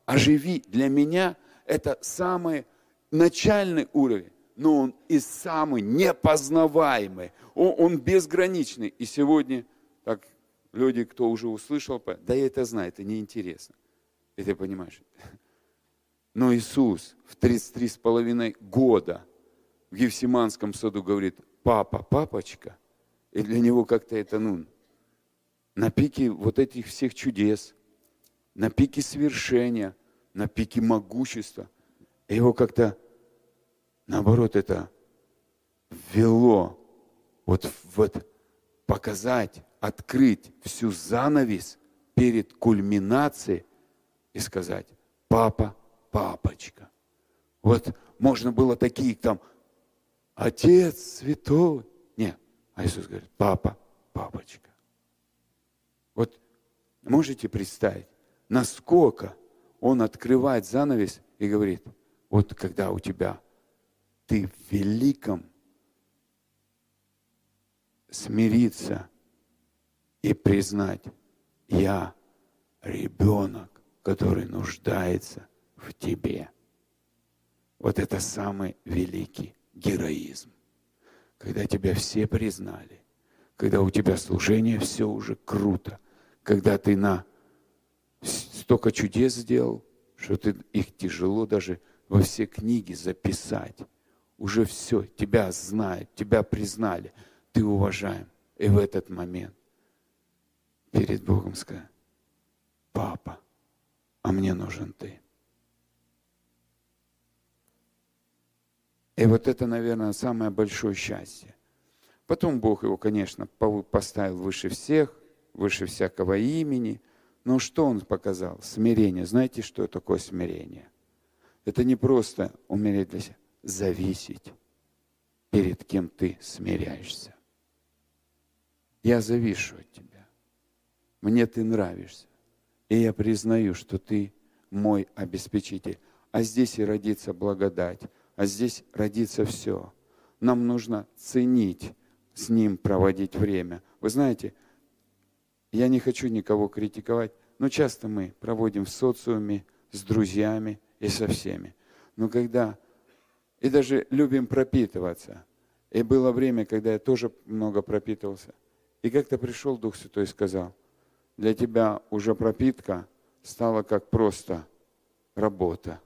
S2: оживи для меня, это самый начальный уровень, но он и самый непознаваемый, он, он безграничный. И сегодня, так люди, кто уже услышал, да я это знаю, это неинтересно. И ты понимаешь. Но Иисус в 33 с половиной года – в Евсиманском саду говорит, папа, папочка. И для него как-то это, ну, на пике вот этих всех чудес, на пике свершения, на пике могущества. Его как-то, наоборот, это ввело вот, вот показать, открыть всю занавес перед кульминацией и сказать, папа, папочка. Вот можно было такие там Отец святой. Нет. А Иисус говорит, папа, папочка. Вот можете представить, насколько Он открывает занавес и говорит, вот когда у тебя ты в великом смириться и признать, я ребенок, который нуждается в тебе. Вот это самый великий героизм. Когда тебя все признали, когда у тебя служение все уже круто, когда ты на столько чудес сделал, что ты их тяжело даже во все книги записать. Уже все, тебя знают, тебя признали, ты уважаем. И в этот момент перед Богом сказать, папа, а мне нужен ты. И вот это, наверное, самое большое счастье. Потом Бог его, конечно, поставил выше всех, выше всякого имени. Но что он показал? Смирение. Знаете, что такое смирение? Это не просто умереть для себя, зависеть перед кем ты смиряешься. Я завишу от тебя. Мне ты нравишься. И я признаю, что ты мой обеспечитель. А здесь и родится благодать а здесь родится все. Нам нужно ценить с Ним проводить время. Вы знаете, я не хочу никого критиковать, но часто мы проводим в социуме с друзьями и со всеми. Но когда... И даже любим пропитываться. И было время, когда я тоже много пропитывался. И как-то пришел Дух Святой и сказал, для тебя уже пропитка стала как просто работа.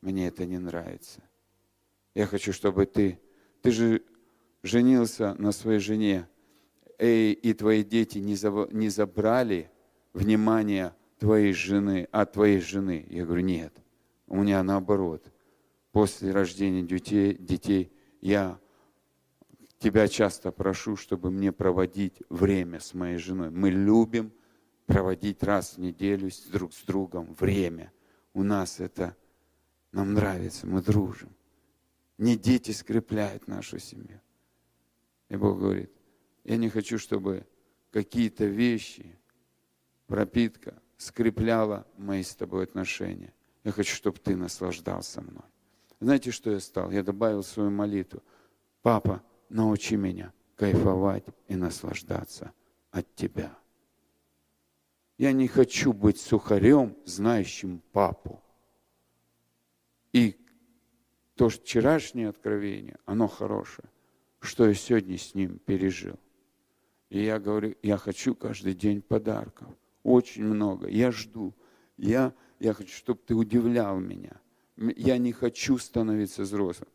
S2: Мне это не нравится. Я хочу, чтобы ты, ты же женился на своей жене, и, и твои дети не, за, не забрали внимание твоей жены, от твоей жены. Я говорю, нет, у меня наоборот. После рождения детей, детей я тебя часто прошу, чтобы мне проводить время с моей женой. Мы любим проводить раз в неделю друг с другом время. У нас это, нам нравится, мы дружим. Не дети скрепляют нашу семью. И Бог говорит, я не хочу, чтобы какие-то вещи, пропитка скрепляла мои с тобой отношения. Я хочу, чтобы ты наслаждался мной. Знаете, что я стал? Я добавил свою молитву. Папа, научи меня кайфовать и наслаждаться от Тебя. Я не хочу быть сухарем, знающим папу. И то вчерашнее откровение, оно хорошее, что я сегодня с ним пережил. И я говорю, я хочу каждый день подарков. Очень много. Я жду. Я, я хочу, чтобы ты удивлял меня. Я не хочу становиться взрослым.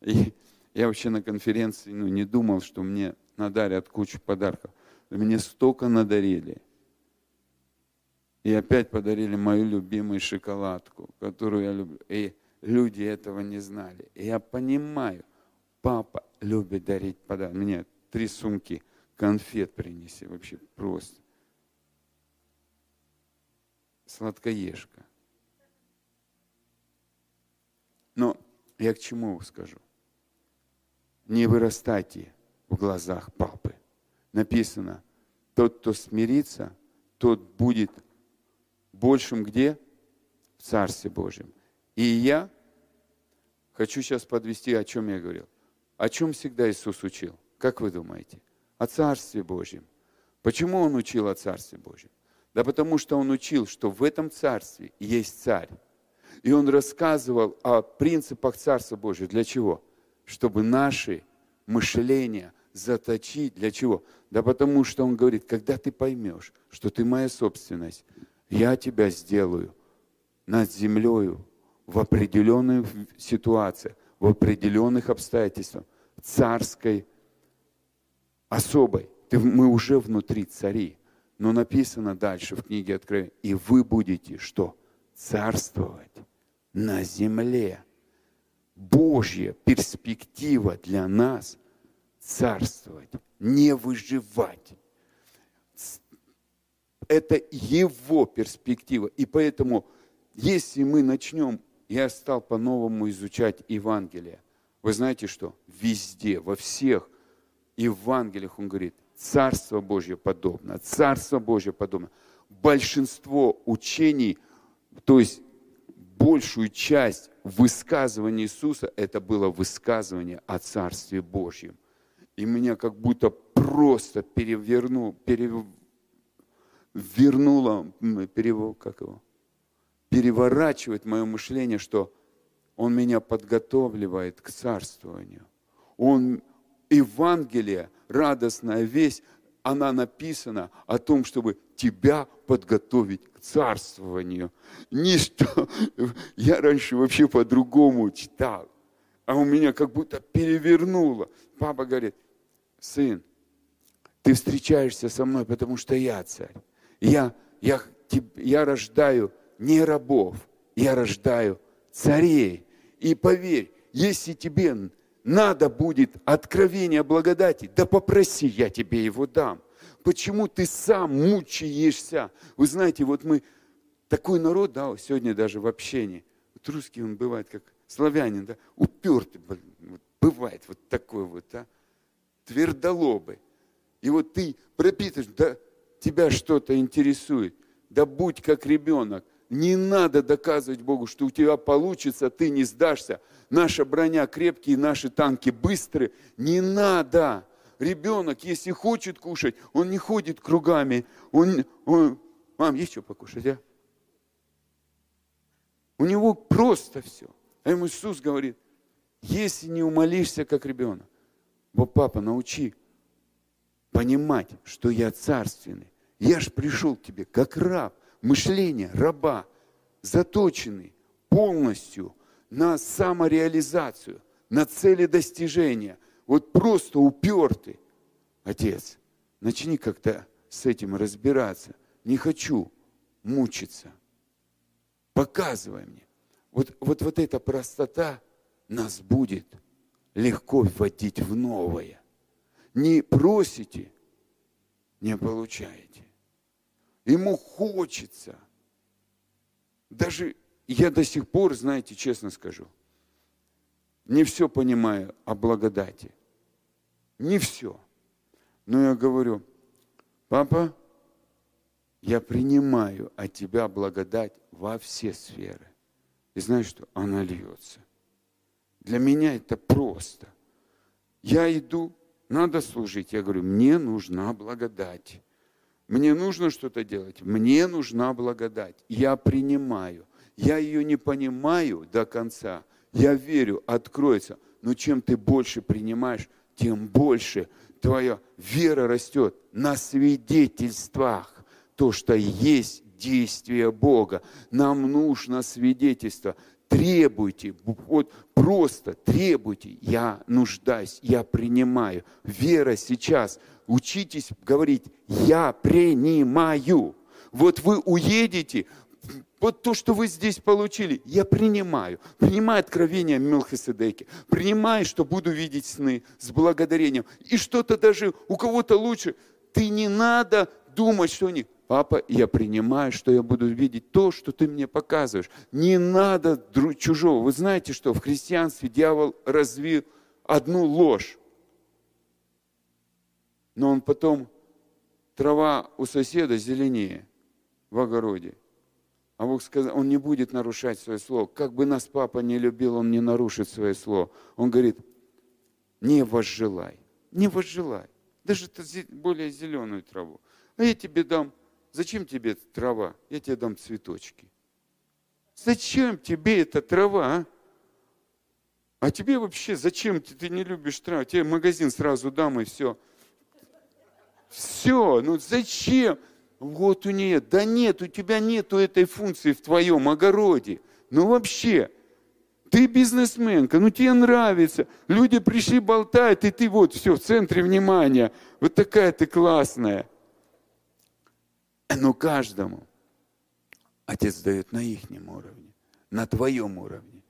S2: И я вообще на конференции ну, не думал, что мне надарят кучу подарков. Мне столько надарили. И опять подарили мою любимую шоколадку, которую я люблю. И люди этого не знали. И я понимаю, папа любит дарить подарки. Мне три сумки конфет принеси, вообще просто. Сладкоежка. Но я к чему скажу? не вырастайте в глазах папы. Написано, тот, кто смирится, тот будет большим где? В Царстве Божьем. И я хочу сейчас подвести, о чем я говорил. О чем всегда Иисус учил? Как вы думаете? О Царстве Божьем. Почему Он учил о Царстве Божьем? Да потому что Он учил, что в этом Царстве есть Царь. И Он рассказывал о принципах Царства Божьего. Для чего? чтобы наши мышления заточить. Для чего? Да потому что он говорит, когда ты поймешь, что ты моя собственность, я тебя сделаю над землею в определенных ситуациях, в определенных обстоятельствах, царской особой. Ты, мы уже внутри цари. Но написано дальше в книге Откровения, и вы будете что? Царствовать на земле. Божья перспектива для нас царствовать, не выживать. Это Его перспектива. И поэтому, если мы начнем, я стал по-новому изучать Евангелие. Вы знаете что? Везде, во всех Евангелиях он говорит, Царство Божье подобно, Царство Божье подобно. Большинство учений, то есть большую часть высказывания Иисуса, это было высказывание о Царстве Божьем. И меня как будто просто перевернул, перевернуло, перев, как его, переворачивает мое мышление, что Он меня подготавливает к царствованию. Он, Евангелие, радостная весть, она написана о том, чтобы тебя подготовить к царствованию. Ничто. Я раньше вообще по-другому читал. А у меня как будто перевернуло. Папа говорит, сын, ты встречаешься со мной, потому что я царь. Я, я, я рождаю не рабов, я рождаю царей. И поверь, если тебе надо будет откровение благодати, да попроси, я тебе его дам. Почему ты сам мучаешься? Вы знаете, вот мы такой народ, да, сегодня даже в общении. Вот русский он бывает как славянин, да, упертый, бывает вот такой вот, да, твердолобый. И вот ты пропитываешь, да, тебя что-то интересует, да будь как ребенок, не надо доказывать Богу, что у тебя получится, ты не сдашься. Наша броня крепкие, наши танки быстрые. Не надо. ребенок, если хочет кушать, он не ходит кругами. Он, он, мам, есть что покушать, а? У него просто все. А ему Иисус говорит, если не умолишься, как ребенок, вот папа, научи понимать, что я царственный. Я ж пришел к тебе как раб, мышление раба, заточенный полностью на самореализацию, на цели достижения. Вот просто упертый. Отец, начни как-то с этим разбираться. Не хочу мучиться. Показывай мне. Вот, вот, вот эта простота нас будет легко вводить в новое. Не просите, не получаете. Ему хочется. Даже я до сих пор, знаете, честно скажу, не все понимаю о благодати. Не все. Но я говорю, папа, я принимаю от тебя благодать во все сферы. И знаешь что? Она льется. Для меня это просто. Я иду, надо служить. Я говорю, мне нужна благодать. Мне нужно что-то делать. Мне нужна благодать. Я принимаю. Я ее не понимаю до конца. Я верю, откроется. Но чем ты больше принимаешь, тем больше твоя вера растет на свидетельствах. То, что есть действие Бога. Нам нужно свидетельство. Требуйте, вот просто требуйте. Я нуждаюсь, я принимаю. Вера сейчас. Учитесь говорить, я принимаю. Вот вы уедете, вот то, что вы здесь получили, я принимаю. Принимаю откровение Мелхиседеки. Принимаю, что буду видеть сны с благодарением. И что-то даже у кого-то лучше. Ты не надо думать, что они... Папа, я принимаю, что я буду видеть то, что ты мне показываешь. Не надо чужого. Вы знаете, что в христианстве дьявол развил одну ложь. Но он потом, трава у соседа зеленее в огороде. А Бог сказал, он не будет нарушать свое слово. Как бы нас папа не любил, он не нарушит свое слово. Он говорит, не возжелай, не возжелай. Даже более зеленую траву. А я тебе дам Зачем тебе трава? Я тебе дам цветочки. Зачем тебе эта трава, а? А тебе вообще зачем ты, ты не любишь траву? Тебе магазин сразу дам и все. Все, ну зачем? Вот у нее, да нет, у тебя нету этой функции в твоем огороде. Ну вообще, ты бизнесменка, ну тебе нравится. Люди пришли, болтают, и ты вот все в центре внимания. Вот такая ты классная. Но каждому Отец дает на их уровне, на твоем уровне.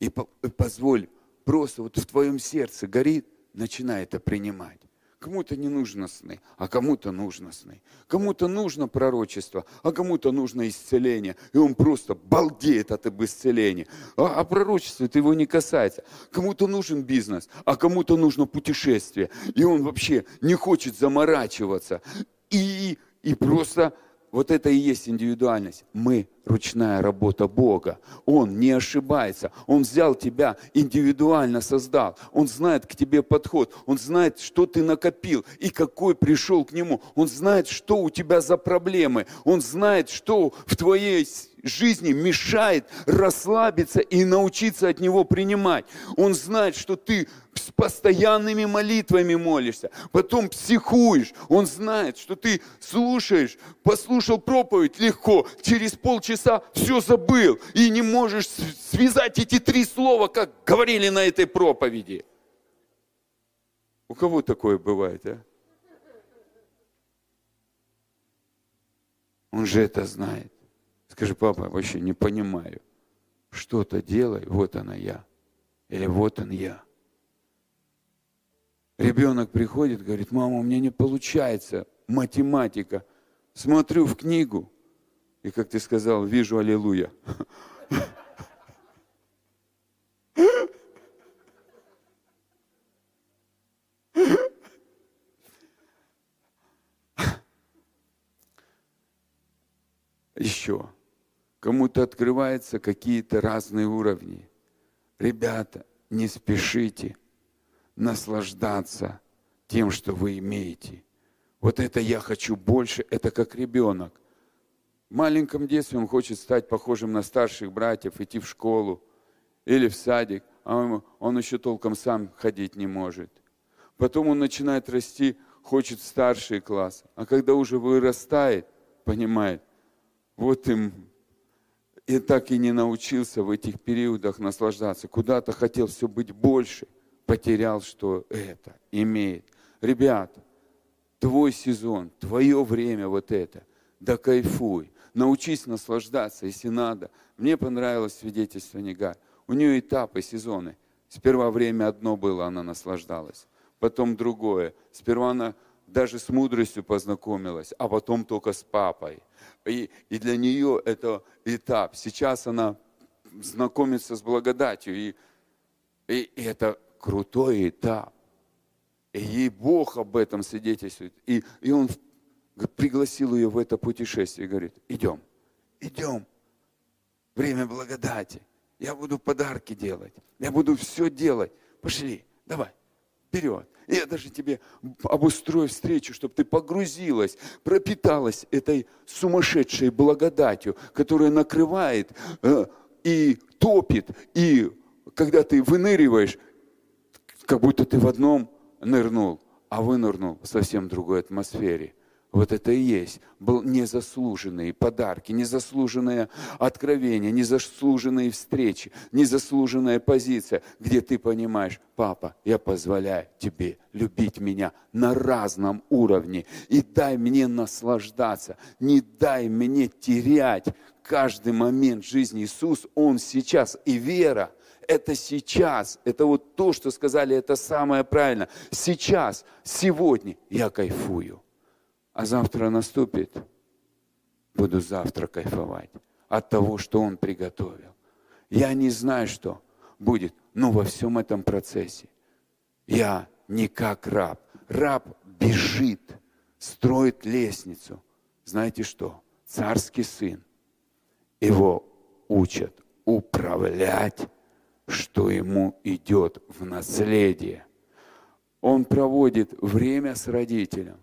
S2: И позволь, просто вот в твоем сердце горит, начинай это принимать. Кому-то не нужно сны, а кому-то нужно сны. Кому-то нужно пророчество, а кому-то нужно исцеление. И он просто балдеет от исцеления. А, а пророчество это его не касается. Кому-то нужен бизнес, а кому-то нужно путешествие. И он вообще не хочет заморачиваться. И, и просто вот это и есть индивидуальность. Мы ручная работа Бога. Он не ошибается. Он взял тебя, индивидуально создал. Он знает к тебе подход. Он знает, что ты накопил и какой пришел к нему. Он знает, что у тебя за проблемы. Он знает, что в твоей жизни мешает расслабиться и научиться от Него принимать. Он знает, что ты с постоянными молитвами молишься, потом психуешь. Он знает, что ты слушаешь, послушал проповедь легко, через полчаса все забыл и не можешь связать эти три слова, как говорили на этой проповеди. У кого такое бывает, а? Он же это знает. Скажи, папа, вообще не понимаю. Что-то делай, вот она я. Или вот он я. Ребенок приходит, говорит, мама, у меня не получается математика. Смотрю в книгу, и, как ты сказал, вижу аллилуйя. Еще кому-то открываются какие-то разные уровни. Ребята, не спешите наслаждаться тем, что вы имеете. Вот это я хочу больше, это как ребенок. В маленьком детстве он хочет стать похожим на старших братьев, идти в школу или в садик, а он, он еще толком сам ходить не может. Потом он начинает расти, хочет старший класс. А когда уже вырастает, понимает, вот им и так и не научился в этих периодах наслаждаться. Куда-то хотел все быть больше, потерял, что это имеет. Ребята, твой сезон, твое время вот это, да кайфуй, научись наслаждаться, если надо. Мне понравилось свидетельство Нигар. У нее этапы, сезоны. Сперва время одно было, она наслаждалась. Потом другое. Сперва она даже с мудростью познакомилась, а потом только с папой. И, и для нее это этап. Сейчас она знакомится с благодатью. И, и, и это крутой этап. И ей Бог об этом свидетельствует. И, и он пригласил ее в это путешествие и говорит, идем, идем. Время благодати. Я буду подарки делать. Я буду все делать. Пошли, давай, вперед. Я даже тебе обустрою встречу, чтобы ты погрузилась, пропиталась этой сумасшедшей благодатью, которая накрывает э, и топит. И когда ты выныриваешь, как будто ты в одном нырнул, а вынырнул в совсем другой атмосфере. Вот это и есть. Был незаслуженные подарки, незаслуженное откровение, незаслуженные встречи, незаслуженная позиция, где ты понимаешь, папа, я позволяю тебе любить меня на разном уровне. И дай мне наслаждаться, не дай мне терять каждый момент жизни. Иисус, Он сейчас. И вера, это сейчас, это вот то, что сказали, это самое правильное. Сейчас, сегодня я кайфую а завтра наступит, буду завтра кайфовать от того, что Он приготовил. Я не знаю, что будет, но во всем этом процессе я не как раб. Раб бежит, строит лестницу. Знаете что? Царский сын. Его учат управлять, что ему идет в наследие. Он проводит время с родителем.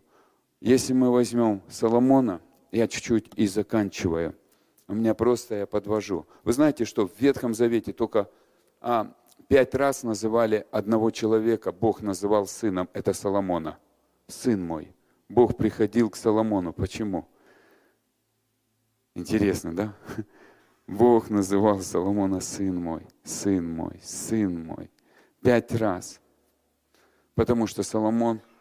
S2: Если мы возьмем Соломона, я чуть-чуть и заканчиваю. У меня просто я подвожу. Вы знаете, что в Ветхом Завете только а, пять раз называли одного человека, Бог называл сыном, это Соломона. Сын мой. Бог приходил к Соломону. Почему? Интересно, да? Бог называл Соломона сын мой, сын мой, сын мой. Пять раз. Потому что Соломон –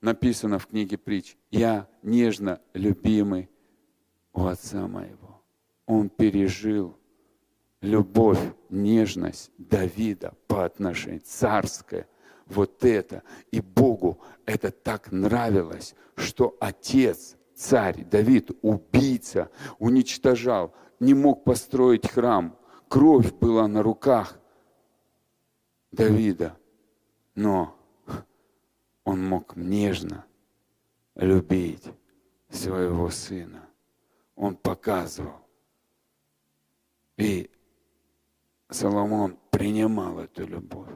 S2: написано в книге притч, «Я нежно любимый у отца моего». Он пережил любовь, нежность Давида по отношению, царское, вот это. И Богу это так нравилось, что отец, царь Давид, убийца, уничтожал, не мог построить храм. Кровь была на руках Давида. Но он мог нежно любить своего сына. Он показывал. И Соломон принимал эту любовь.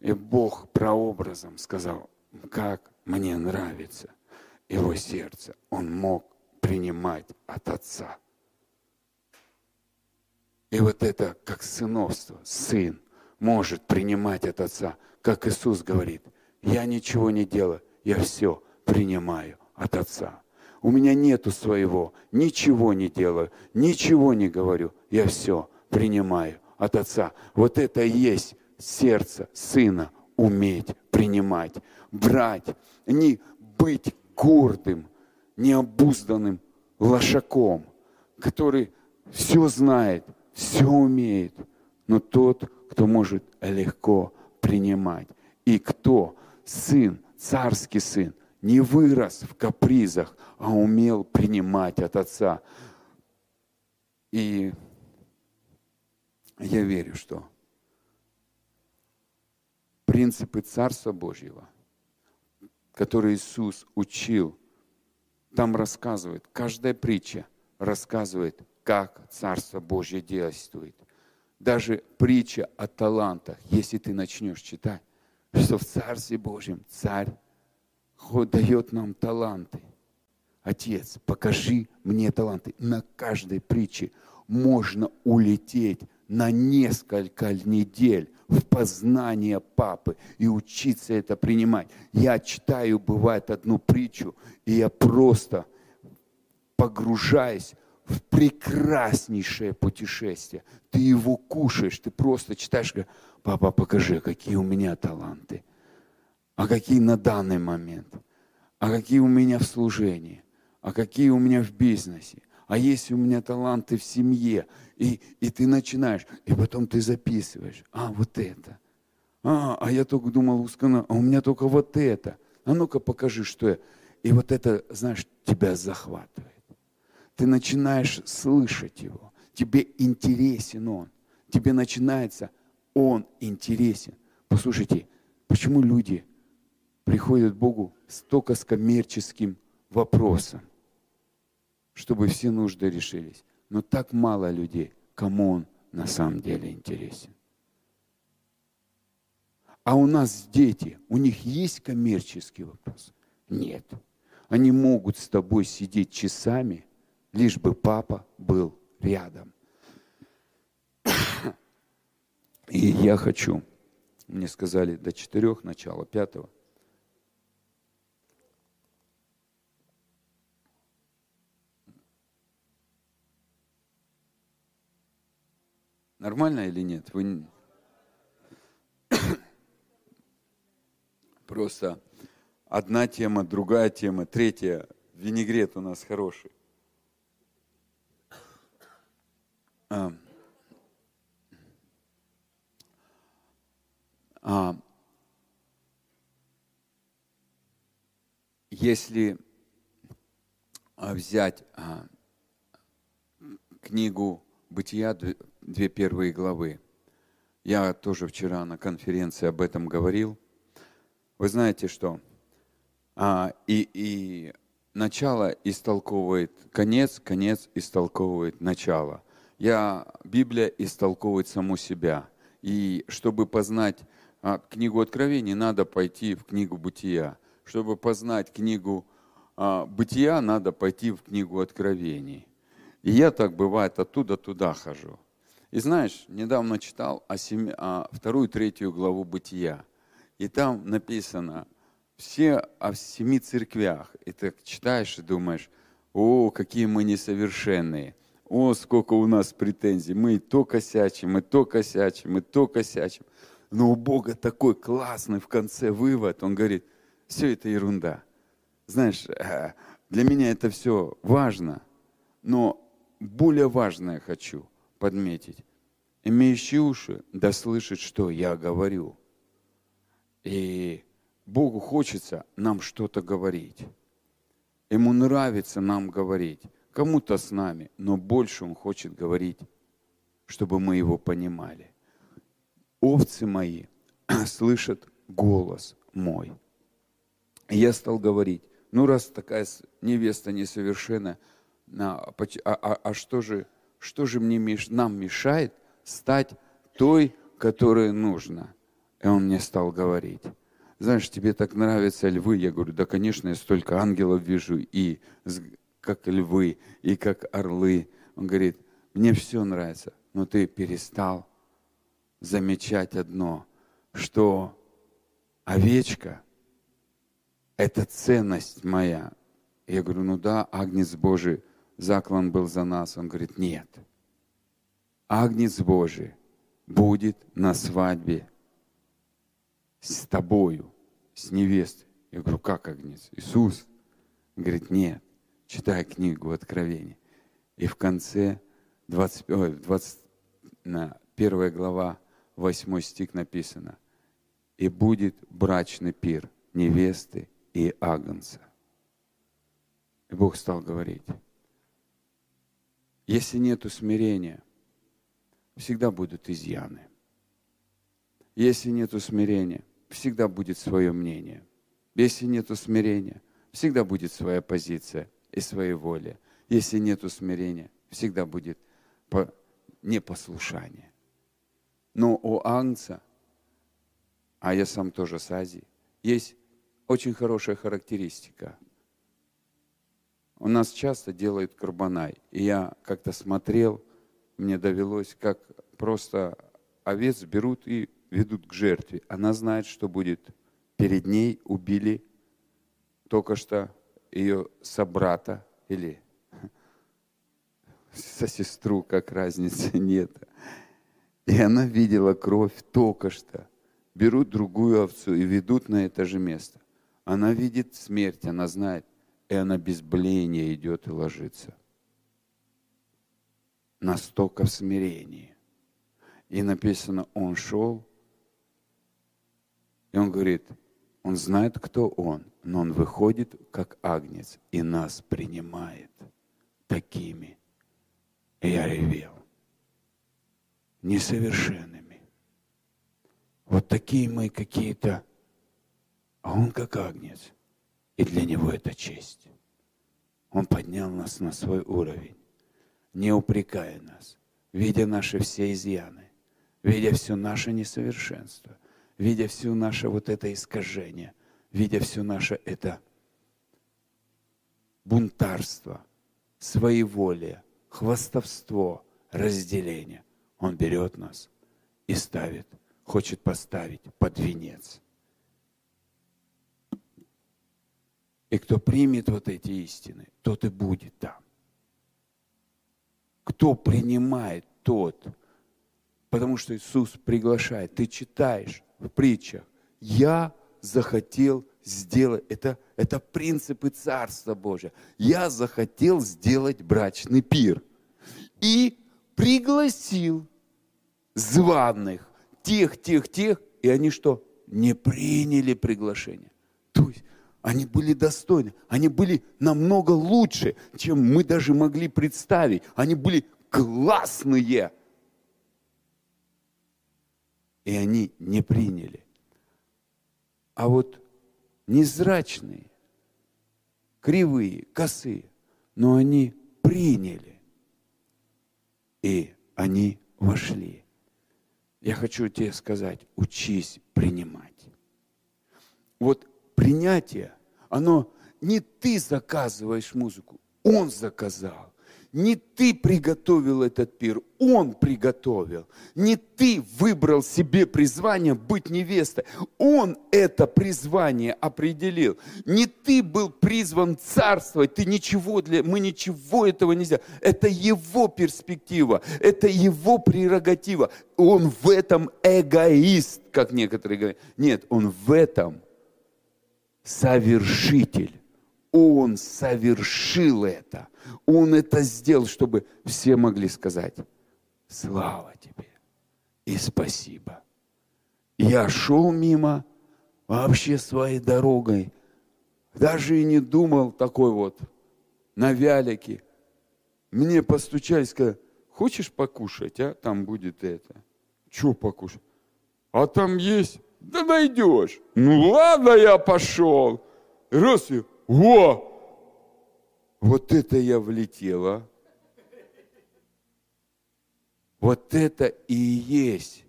S2: И Бог прообразом сказал, как мне нравится его сердце. Он мог принимать от отца. И вот это как сыновство. Сын может принимать от отца. Как Иисус говорит, я ничего не делаю, я все принимаю от Отца. У меня нету своего, ничего не делаю, ничего не говорю, я все принимаю от Отца. Вот это и есть сердце Сына, уметь принимать, брать, не быть гордым, необузданным лошаком, который все знает, все умеет, но тот, кто может легко принимать. И кто сын, царский сын, не вырос в капризах, а умел принимать от отца. И я верю, что принципы Царства Божьего, которые Иисус учил, там рассказывает, каждая притча рассказывает, как Царство Божье действует. Даже притча о талантах, если ты начнешь читать, что в Царстве Божьем царь дает нам таланты. Отец, покажи мне таланты. На каждой притче можно улететь на несколько недель в познание папы и учиться это принимать. Я читаю, бывает, одну притчу, и я просто погружаюсь в прекраснейшее путешествие. Ты его кушаешь, ты просто читаешь, говоришь, папа, покажи, какие у меня таланты, а какие на данный момент, а какие у меня в служении, а какие у меня в бизнесе, а есть у меня таланты в семье. И, и ты начинаешь, и потом ты записываешь, а, вот это. А, а я только думал, а у меня только вот это. А ну-ка покажи, что я. И вот это, знаешь, тебя захватывает. Ты начинаешь слышать его. Тебе интересен он. Тебе начинается, он интересен. Послушайте, почему люди приходят к Богу столько с коммерческим вопросом? чтобы все нужды решились. Но так мало людей, кому он на самом деле интересен. А у нас дети, у них есть коммерческий вопрос? Нет. Они могут с тобой сидеть часами, лишь бы папа был рядом. И я хочу, мне сказали до четырех, начала пятого – Нормально или нет? Вы... Просто одна тема, другая тема, третья. Винегрет у нас хороший. А, а, если взять а, книгу Бытия, две первые главы. Я тоже вчера на конференции об этом говорил. Вы знаете что? А, и, и начало истолковывает конец, конец истолковывает начало. Я, Библия истолковывает саму себя. И чтобы познать а, книгу Откровений, надо пойти в книгу Бытия. Чтобы познать книгу а, Бытия, надо пойти в книгу Откровений. И я так бывает оттуда туда хожу. И знаешь, недавно читал о, семи, о вторую, третью главу Бытия. И там написано все о семи церквях. И ты читаешь и думаешь, о, какие мы несовершенные. О, сколько у нас претензий. Мы и то косячим, и то косячим, и то косячим. Но у Бога такой классный в конце вывод. Он говорит, все это ерунда. Знаешь, э, для меня это все важно, но более важное хочу – подметить. Имеющий уши да слышит, что я говорю. И Богу хочется нам что-то говорить. Ему нравится нам говорить. Кому-то с нами, но больше Он хочет говорить, чтобы мы Его понимали. Овцы мои слышат голос мой. И я стал говорить, ну раз такая невеста несовершенна, а, а, а, что же что же мне, нам мешает стать той, которая нужна? И он мне стал говорить, знаешь, тебе так нравятся львы? Я говорю, да, конечно, я столько ангелов вижу, и как львы, и как орлы. Он говорит, мне все нравится, но ты перестал замечать одно, что овечка – это ценность моя. Я говорю, ну да, Агнец Божий – заклан был за нас. Он говорит, нет. Агнец Божий будет на свадьбе с тобою, с невестой. Я говорю, как Агнец? Иисус? Он говорит, нет. Читай книгу Откровения. И в конце 20, ой, 20, на, 1 глава, 8 стих написано. И будет брачный пир невесты и агнца. И Бог стал говорить, если нет смирения, всегда будут изъяны. Если нет смирения, всегда будет свое мнение. Если нет смирения, всегда будет своя позиция и своя воля. Если нет смирения, всегда будет непослушание. Но у Агнца, а я сам тоже с Азии, есть очень хорошая характеристика. У нас часто делают карбонай. И я как-то смотрел, мне довелось, как просто овец берут и ведут к жертве. Она знает, что будет. Перед ней убили только что ее собрата или со сестру, как разницы нет. И она видела кровь только что. Берут другую овцу и ведут на это же место. Она видит смерть, она знает, и она без бления идет и ложится. Настолько в смирении. И написано, он шел, и он говорит, он знает, кто он, но он выходит как агнец и нас принимает такими. И я ревел. Несовершенными. Вот такие мы какие-то, а он как агнец. И для него это честь. Он поднял нас на свой уровень, не упрекая нас, видя наши все изъяны, видя все наше несовершенство, видя все наше вот это искажение, видя все наше это бунтарство, своеволие, хвастовство, разделение. Он берет нас и ставит, хочет поставить под венец. И кто примет вот эти истины, тот и будет там. Кто принимает, тот. Потому что Иисус приглашает. Ты читаешь, в притчах. Я захотел сделать, это, это принципы Царства Божия. Я захотел сделать брачный пир. И пригласил званых, тех, тех, тех, и они что? Не приняли приглашение. То есть они были достойны, они были намного лучше, чем мы даже могли представить. Они были классные и они не приняли. А вот незрачные, кривые, косые, но они приняли. И они вошли. Я хочу тебе сказать, учись принимать. Вот принятие, оно не ты заказываешь музыку, он заказал. Не ты приготовил этот пир, Он приготовил. Не ты выбрал себе призвание быть невестой. Он это призвание определил. Не ты был призван царствовать. Ты ничего для... Мы ничего этого нельзя. Это Его перспектива. Это Его прерогатива. Он в этом эгоист, как некоторые говорят. Нет, Он в этом совершитель. Он совершил это. Он это сделал, чтобы все могли сказать, слава тебе и спасибо. Я шел мимо вообще своей дорогой, даже и не думал такой вот на вялике. Мне постучали, сказали, хочешь покушать, а? Там будет это. Че покушать? А там есть? Да найдешь. Ну ладно, я пошел. Раз и, о, вот это я влетела. Вот это и есть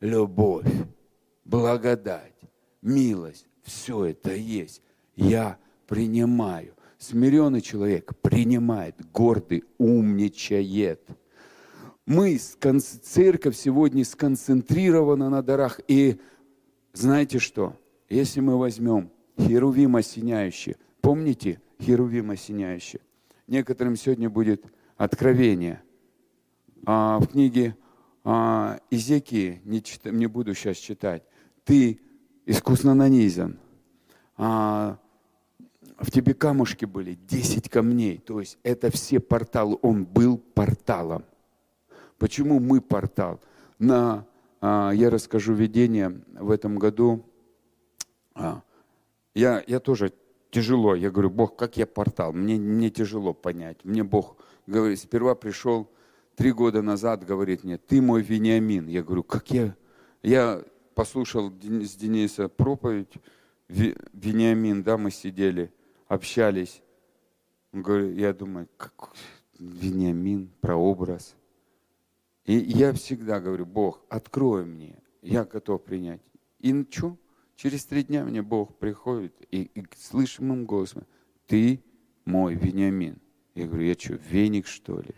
S2: любовь, благодать, милость. Все это есть. Я принимаю. Смиренный человек принимает, гордый умничает. Мы, церковь сегодня сконцентрирована на дарах. И знаете что? Если мы возьмем Херувим осеняющий, помните, Херувим осеняющий. Некоторым сегодня будет откровение. А в книге а, Изекии, не, чит, не буду сейчас читать, ты искусно нанизан. А, в тебе камушки были, 10 камней. То есть это все порталы. Он был порталом. Почему мы портал? На, а, я расскажу видение в этом году. А, я, я тоже тяжело. Я говорю, Бог, как я портал? Мне, мне тяжело понять. Мне Бог говорит, сперва пришел три года назад, говорит мне, ты мой Вениамин. Я говорю, как я? Я послушал с Дениса проповедь, Вениамин, да, мы сидели, общались. Он говорит, я думаю, как Вениамин, прообраз. И я всегда говорю, Бог, открой мне, я готов принять. И что? Через три дня мне Бог приходит и, и слышимым голосом, ты мой Вениамин. Я говорю, я что, веник что ли?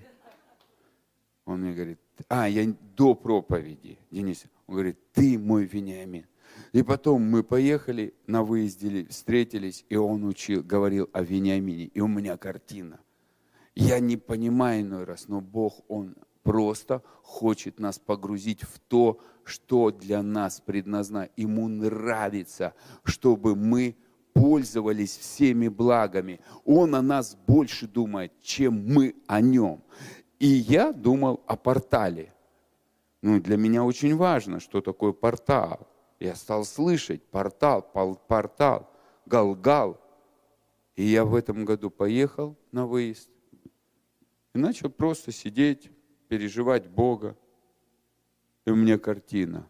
S2: Он мне говорит, а, я до проповеди, Денис. Он говорит, ты мой Вениамин. И потом мы поехали на выезде, встретились, и он учил, говорил о Вениамине. И у меня картина. Я не понимаю иной раз, но Бог, Он просто хочет нас погрузить в то, что для нас предназначено. Ему нравится, чтобы мы пользовались всеми благами. Он о нас больше думает, чем мы о нем. И я думал о портале. Ну, для меня очень важно, что такое портал. Я стал слышать портал, портал, галгал. И я в этом году поехал на выезд и начал просто сидеть, переживать Бога. И у меня картина.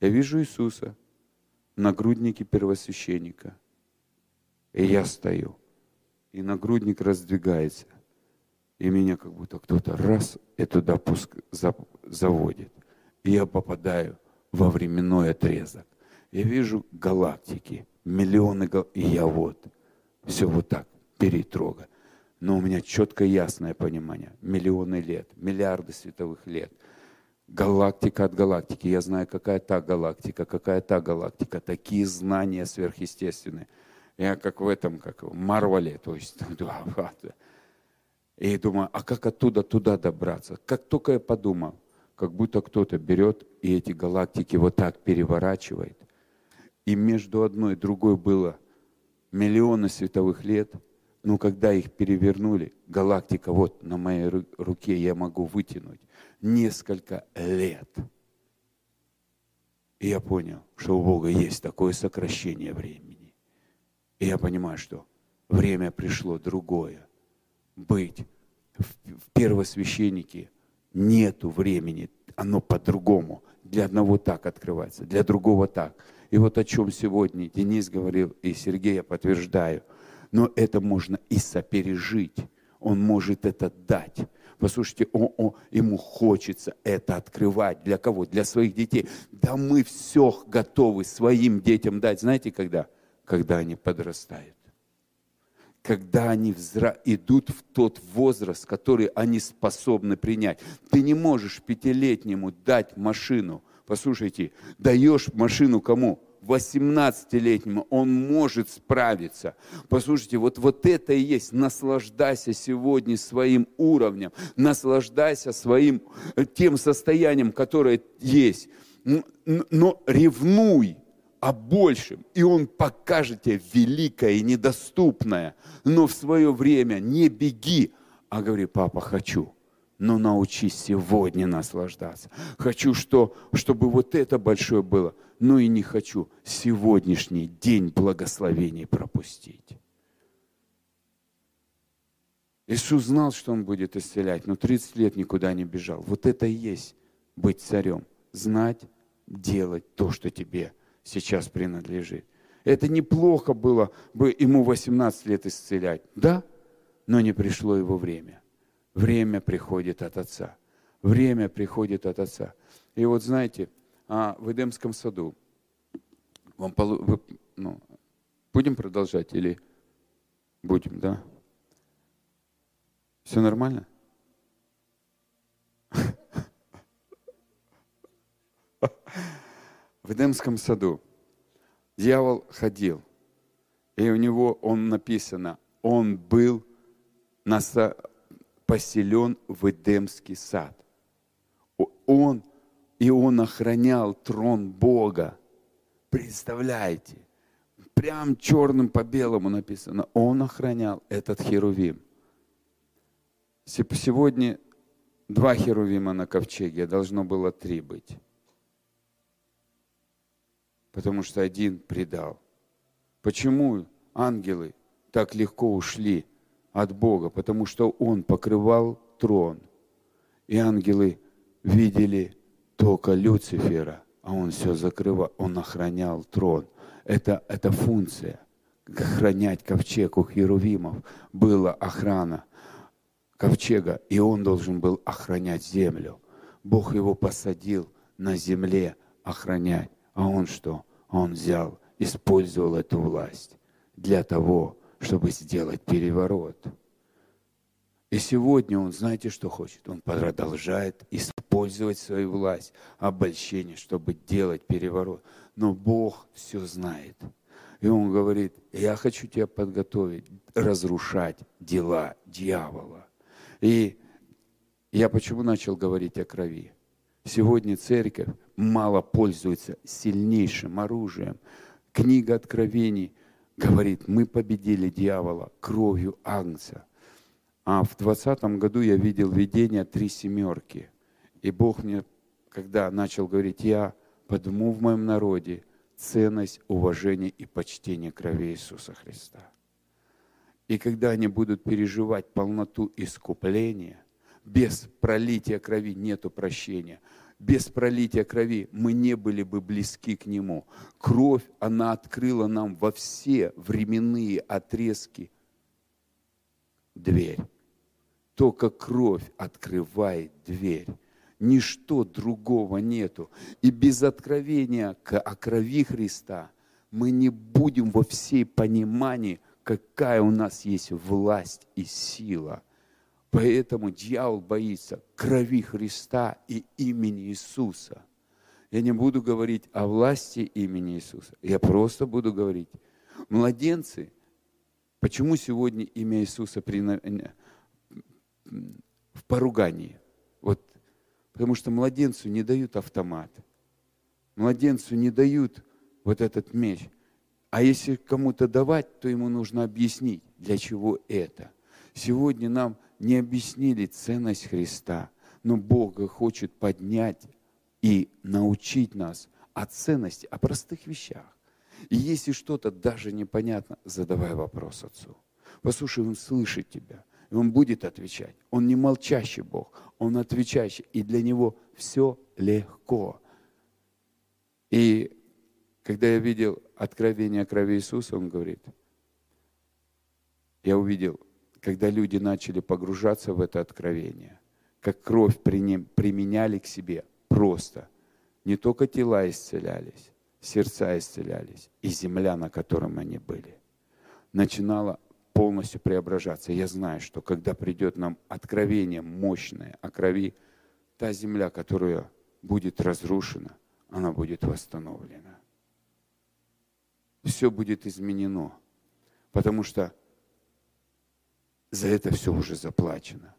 S2: Я вижу Иисуса в нагруднике первосвященника. И я стою. И нагрудник раздвигается. И меня как будто кто-то раз и туда пуск, заводит. И я попадаю во временной отрезок. Я вижу галактики, миллионы галактик. И я вот, все вот так, перетрога. Но у меня четкое ясное понимание. Миллионы лет, миллиарды световых лет. Галактика от галактики. Я знаю, какая та галактика, какая та галактика. Такие знания сверхъестественные. Я как в этом, как в Марвеле, то есть, и думаю, а как оттуда туда добраться? Как только я подумал, как будто кто-то берет и эти галактики вот так переворачивает. И между одной и другой было миллионы световых лет, но когда их перевернули, галактика вот на моей руке я могу вытянуть несколько лет. И я понял, что у Бога есть такое сокращение времени. И я понимаю, что время пришло другое. Быть в первосвященнике нету времени, оно по-другому. Для одного так открывается, для другого так. И вот о чем сегодня Денис говорил, и Сергей я подтверждаю. Но это можно и сопережить. Он может это дать. Послушайте, о, о, ему хочется это открывать. Для кого? Для своих детей. Да мы все готовы своим детям дать. Знаете, когда? Когда они подрастают когда они взра... идут в тот возраст, который они способны принять. Ты не можешь пятилетнему дать машину. Послушайте, даешь машину кому? 18-летнему, он может справиться. Послушайте, вот, вот это и есть. Наслаждайся сегодня своим уровнем, наслаждайся своим э, тем состоянием, которое есть. Но ревнуй, о большем, и Он покажет тебе великое и недоступное. Но в свое время не беги, а говори, папа, хочу, но научись сегодня наслаждаться. Хочу, что, чтобы вот это большое было, но и не хочу сегодняшний день благословений пропустить. Иисус знал, что Он будет исцелять, но 30 лет никуда не бежал. Вот это и есть быть царем. Знать, делать то, что тебе сейчас принадлежит. Это неплохо было бы ему 18 лет исцелять, да? Но не пришло его время. Время приходит от Отца. Время приходит от Отца. И вот знаете, а в Эдемском саду, вам, вы, ну, будем продолжать или будем, да? Все нормально? в Эдемском саду дьявол ходил, и у него он написано, он был поселен в Эдемский сад. Он, и он охранял трон Бога. Представляете? Прям черным по белому написано. Он охранял этот херувим. Сегодня два херувима на ковчеге, должно было три быть потому что один предал. Почему ангелы так легко ушли от Бога? Потому что Он покрывал трон. И ангелы видели только Люцифера, а он все закрывал, он охранял трон. Это, это функция. Охранять ковчег у Херувимов была охрана ковчега, и он должен был охранять землю. Бог его посадил на земле охранять. А он что? он взял, использовал эту власть для того, чтобы сделать переворот. И сегодня он, знаете, что хочет? Он продолжает использовать свою власть, обольщение, чтобы делать переворот. Но Бог все знает. И он говорит, я хочу тебя подготовить, разрушать дела дьявола. И я почему начал говорить о крови? Сегодня церковь мало пользуется сильнейшим оружием. Книга Откровений говорит, мы победили дьявола кровью Агнца. А в двадцатом году я видел видение три семерки. И Бог мне, когда начал говорить, я подумал в моем народе ценность, уважение и почтение крови Иисуса Христа. И когда они будут переживать полноту искупления, без пролития крови нету прощения. Без пролития крови мы не были бы близки к Нему. Кровь, она открыла нам во все временные отрезки дверь. Только кровь открывает дверь. Ничто другого нету. И без откровения о крови Христа мы не будем во всей понимании, какая у нас есть власть и сила – Поэтому дьявол боится крови Христа и имени Иисуса. Я не буду говорить о власти имени Иисуса. Я просто буду говорить. Младенцы, почему сегодня имя Иисуса при, в поругании? Вот, потому что младенцу не дают автомат. Младенцу не дают вот этот меч. А если кому-то давать, то ему нужно объяснить, для чего это. Сегодня нам не объяснили ценность Христа, но Бог хочет поднять и научить нас о ценности, о простых вещах. И если что-то даже непонятно, задавай вопрос Отцу. Послушай, Он слышит тебя, и Он будет отвечать. Он не молчащий Бог, Он отвечающий, и для Него все легко. И когда я видел откровение о крови Иисуса, Он говорит, я увидел когда люди начали погружаться в это откровение, как кровь применяли к себе просто. Не только тела исцелялись, сердца исцелялись, и земля, на котором они были, начинала полностью преображаться. Я знаю, что когда придет нам откровение мощное о крови, та земля, которая будет разрушена, она будет восстановлена. Все будет изменено, потому что за это все уже заплачено.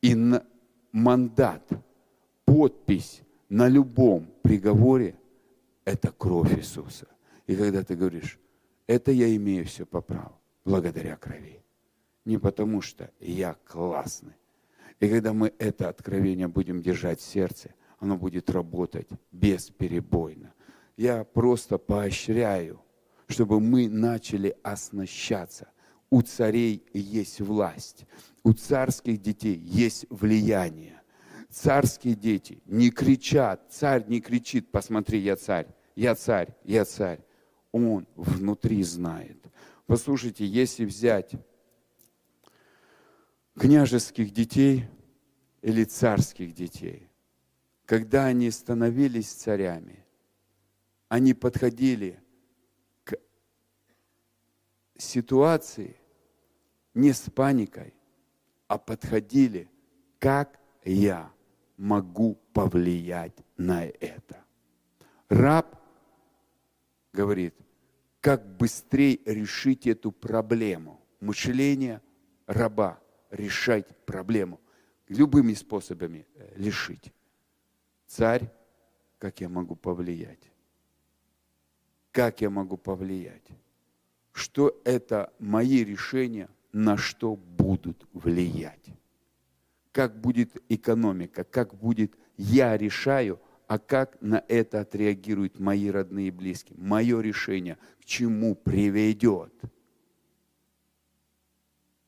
S2: И на мандат, подпись на любом приговоре – это кровь Иисуса. И когда ты говоришь, это я имею все по праву, благодаря крови. Не потому что я классный. И когда мы это откровение будем держать в сердце, оно будет работать бесперебойно. Я просто поощряю, чтобы мы начали оснащаться у царей есть власть, у царских детей есть влияние. Царские дети не кричат, царь не кричит, посмотри, я царь, я царь, я царь. Он внутри знает. Послушайте, если взять княжеских детей или царских детей, когда они становились царями, они подходили к ситуации, не с паникой, а подходили, как я могу повлиять на это. Раб говорит, как быстрее решить эту проблему. Мышление раба решать проблему любыми способами лишить. Царь, как я могу повлиять? Как я могу повлиять? Что это мои решения на что будут влиять. Как будет экономика, как будет я решаю, а как на это отреагируют мои родные и близкие. Мое решение к чему приведет.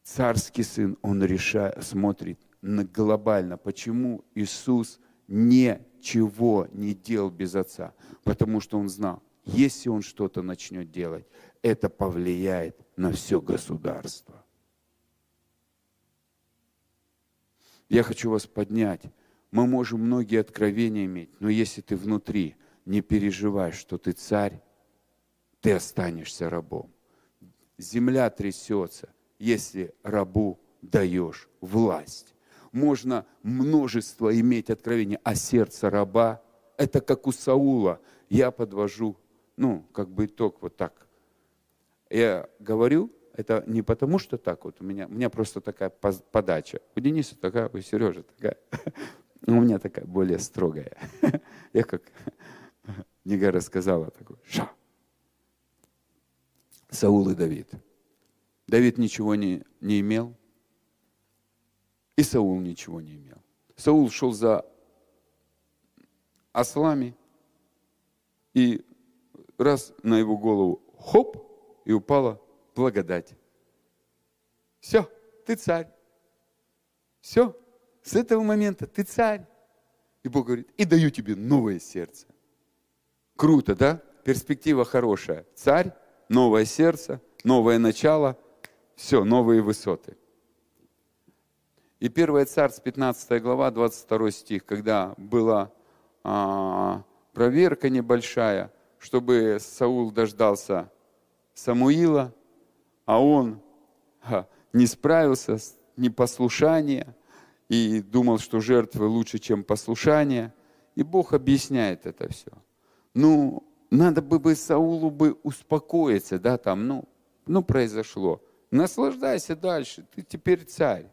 S2: Царский сын, он решает, смотрит на глобально, почему Иисус ничего не делал без Отца. Потому что он знал, если он что-то начнет делать, это повлияет на все государство. Я хочу вас поднять. Мы можем многие откровения иметь, но если ты внутри не переживаешь, что ты царь, ты останешься рабом. Земля трясется, если рабу даешь власть. Можно множество иметь откровений, а сердце раба – это как у Саула. Я подвожу, ну, как бы итог вот так. Я говорю, это не потому, что так вот у меня, у меня просто такая подача. У Дениса такая, у Сережи такая. У меня такая более строгая. Я как Нега рассказала такой, ша. Саул и Давид. Давид ничего не, не имел, и Саул ничего не имел. Саул шел за ослами, и раз на его голову хоп, и упала благодать. Все, ты царь. Все, с этого момента ты царь. И Бог говорит, и даю тебе новое сердце. Круто, да? Перспектива хорошая. Царь, новое сердце, новое начало, все, новые высоты. И 1 Царств, 15 глава, 22 стих, когда была а, проверка небольшая, чтобы Саул дождался Самуила, а он не справился с непослушанием и думал, что жертвы лучше, чем послушание. И Бог объясняет это все. Ну, надо бы, бы Саулу бы успокоиться, да, там, ну, ну, произошло. Наслаждайся дальше, ты теперь царь.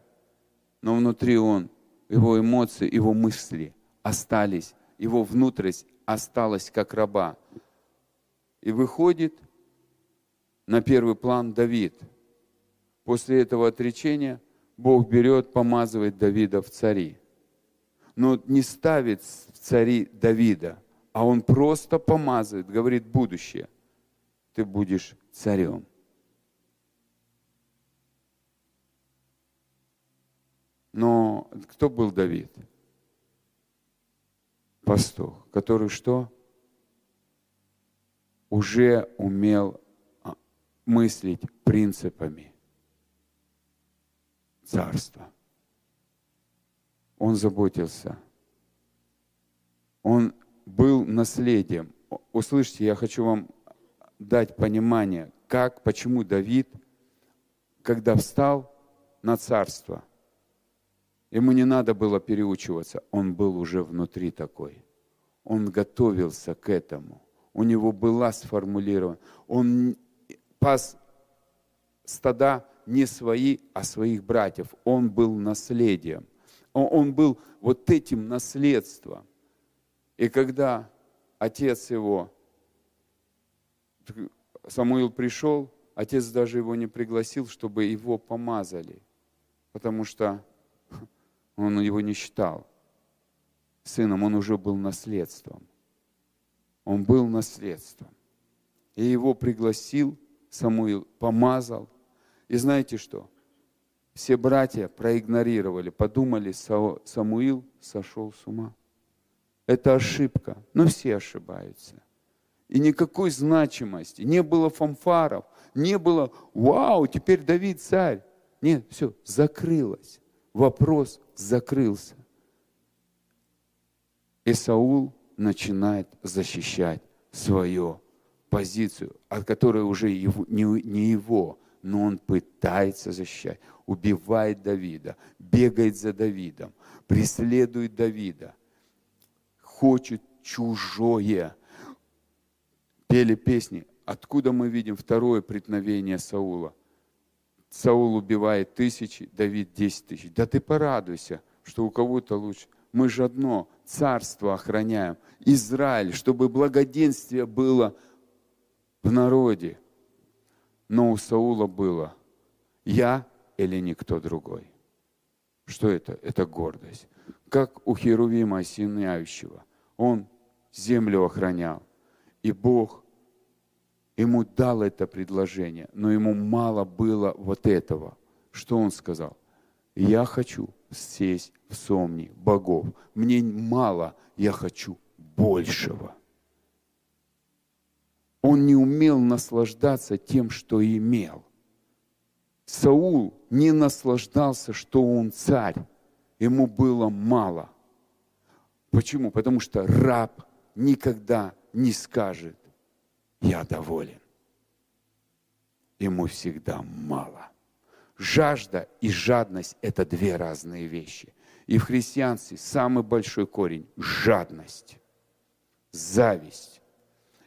S2: Но внутри он, его эмоции, его мысли остались, его внутренность осталась как раба. И выходит на первый план Давид. После этого отречения Бог берет, помазывает Давида в цари. Но не ставит в цари Давида, а он просто помазывает, говорит будущее. Ты будешь царем. Но кто был Давид? Пастух, который что? Уже умел мыслить принципами царства. Он заботился. Он был наследием. Услышьте, я хочу вам дать понимание, как, почему Давид, когда встал на царство, ему не надо было переучиваться, он был уже внутри такой. Он готовился к этому. У него была сформулирована. Он пас стада не свои, а своих братьев. Он был наследием. Он был вот этим наследством. И когда отец его, Самуил пришел, отец даже его не пригласил, чтобы его помазали, потому что он его не считал сыном, он уже был наследством. Он был наследством. И его пригласил Самуил помазал. И знаете что? Все братья проигнорировали, подумали, Самуил сошел с ума. Это ошибка, но все ошибаются. И никакой значимости, не было фанфаров, не было «Вау, теперь Давид царь». Нет, все, закрылось. Вопрос закрылся. И Саул начинает защищать свое позицию, от которой уже его, не, не его, но он пытается защищать, убивает Давида, бегает за Давидом, преследует Давида, хочет чужое. Пели песни. Откуда мы видим второе преткновение Саула? Саул убивает тысячи, Давид десять тысяч. Да ты порадуйся, что у кого-то лучше. Мы же одно царство охраняем. Израиль, чтобы благоденствие было в народе. Но у Саула было «я или никто другой». Что это? Это гордость. Как у Херувима осеняющего. Он землю охранял. И Бог ему дал это предложение, но ему мало было вот этого. Что он сказал? Я хочу сесть в сомни богов. Мне мало, я хочу большего. Он не умел наслаждаться тем, что имел. Саул не наслаждался, что он царь. Ему было мало. Почему? Потому что раб никогда не скажет, я доволен. ему всегда мало. Жажда и жадность – это две разные вещи. И в христианстве самый большой корень – жадность, зависть.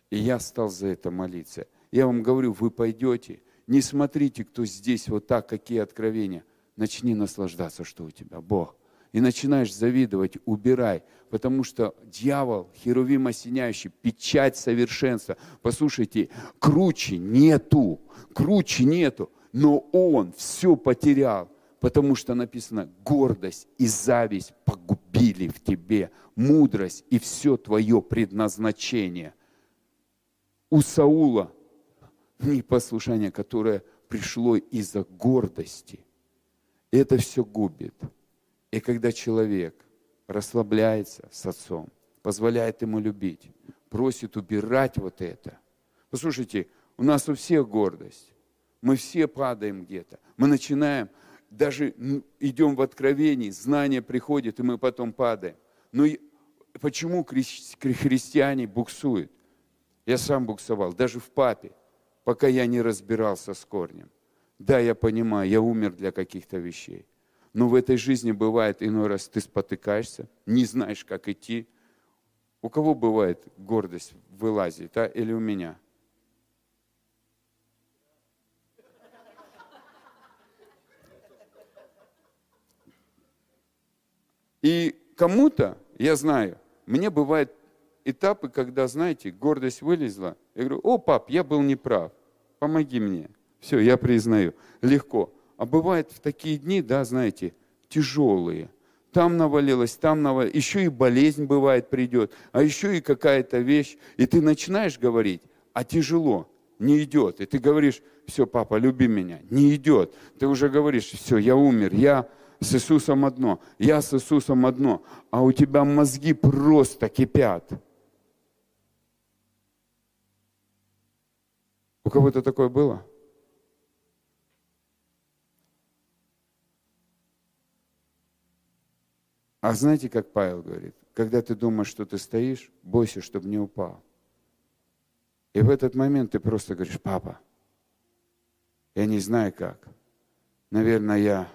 S2: И я стал за это молиться. Я вам говорю, вы пойдете, не смотрите, кто здесь вот так, какие откровения. Начни наслаждаться, что у тебя Бог. И начинаешь завидовать, убирай, потому что дьявол, херувим осеняющий, печать совершенства. Послушайте, круче нету, круче нету но он все потерял, потому что написано, гордость и зависть погубили в тебе мудрость и все твое предназначение. У Саула непослушание, которое пришло из-за гордости, это все губит. И когда человек расслабляется с отцом, позволяет ему любить, просит убирать вот это. Послушайте, у нас у всех гордость. Мы все падаем где-то. Мы начинаем, даже идем в откровении, знание приходит, и мы потом падаем. Но почему христиане буксуют? Я сам буксовал, даже в папе, пока я не разбирался с корнем. Да, я понимаю, я умер для каких-то вещей. Но в этой жизни бывает иной раз ты спотыкаешься, не знаешь, как идти. У кого бывает гордость вылазит, а? Или у меня? И кому-то, я знаю, мне бывают этапы, когда, знаете, гордость вылезла. Я говорю, о, пап, я был неправ, помоги мне. Все, я признаю. Легко. А бывает в такие дни, да, знаете, тяжелые. Там навалилось, там навалилось. Еще и болезнь бывает придет, а еще и какая-то вещь. И ты начинаешь говорить, а тяжело, не идет. И ты говоришь, все, папа, люби меня. Не идет. Ты уже говоришь, все, я умер, я с Иисусом одно, я с Иисусом одно, а у тебя мозги просто кипят. У кого-то такое было? А знаете, как Павел говорит? Когда ты думаешь, что ты стоишь, бойся, чтобы не упал. И в этот момент ты просто говоришь, папа, я не знаю как. Наверное, я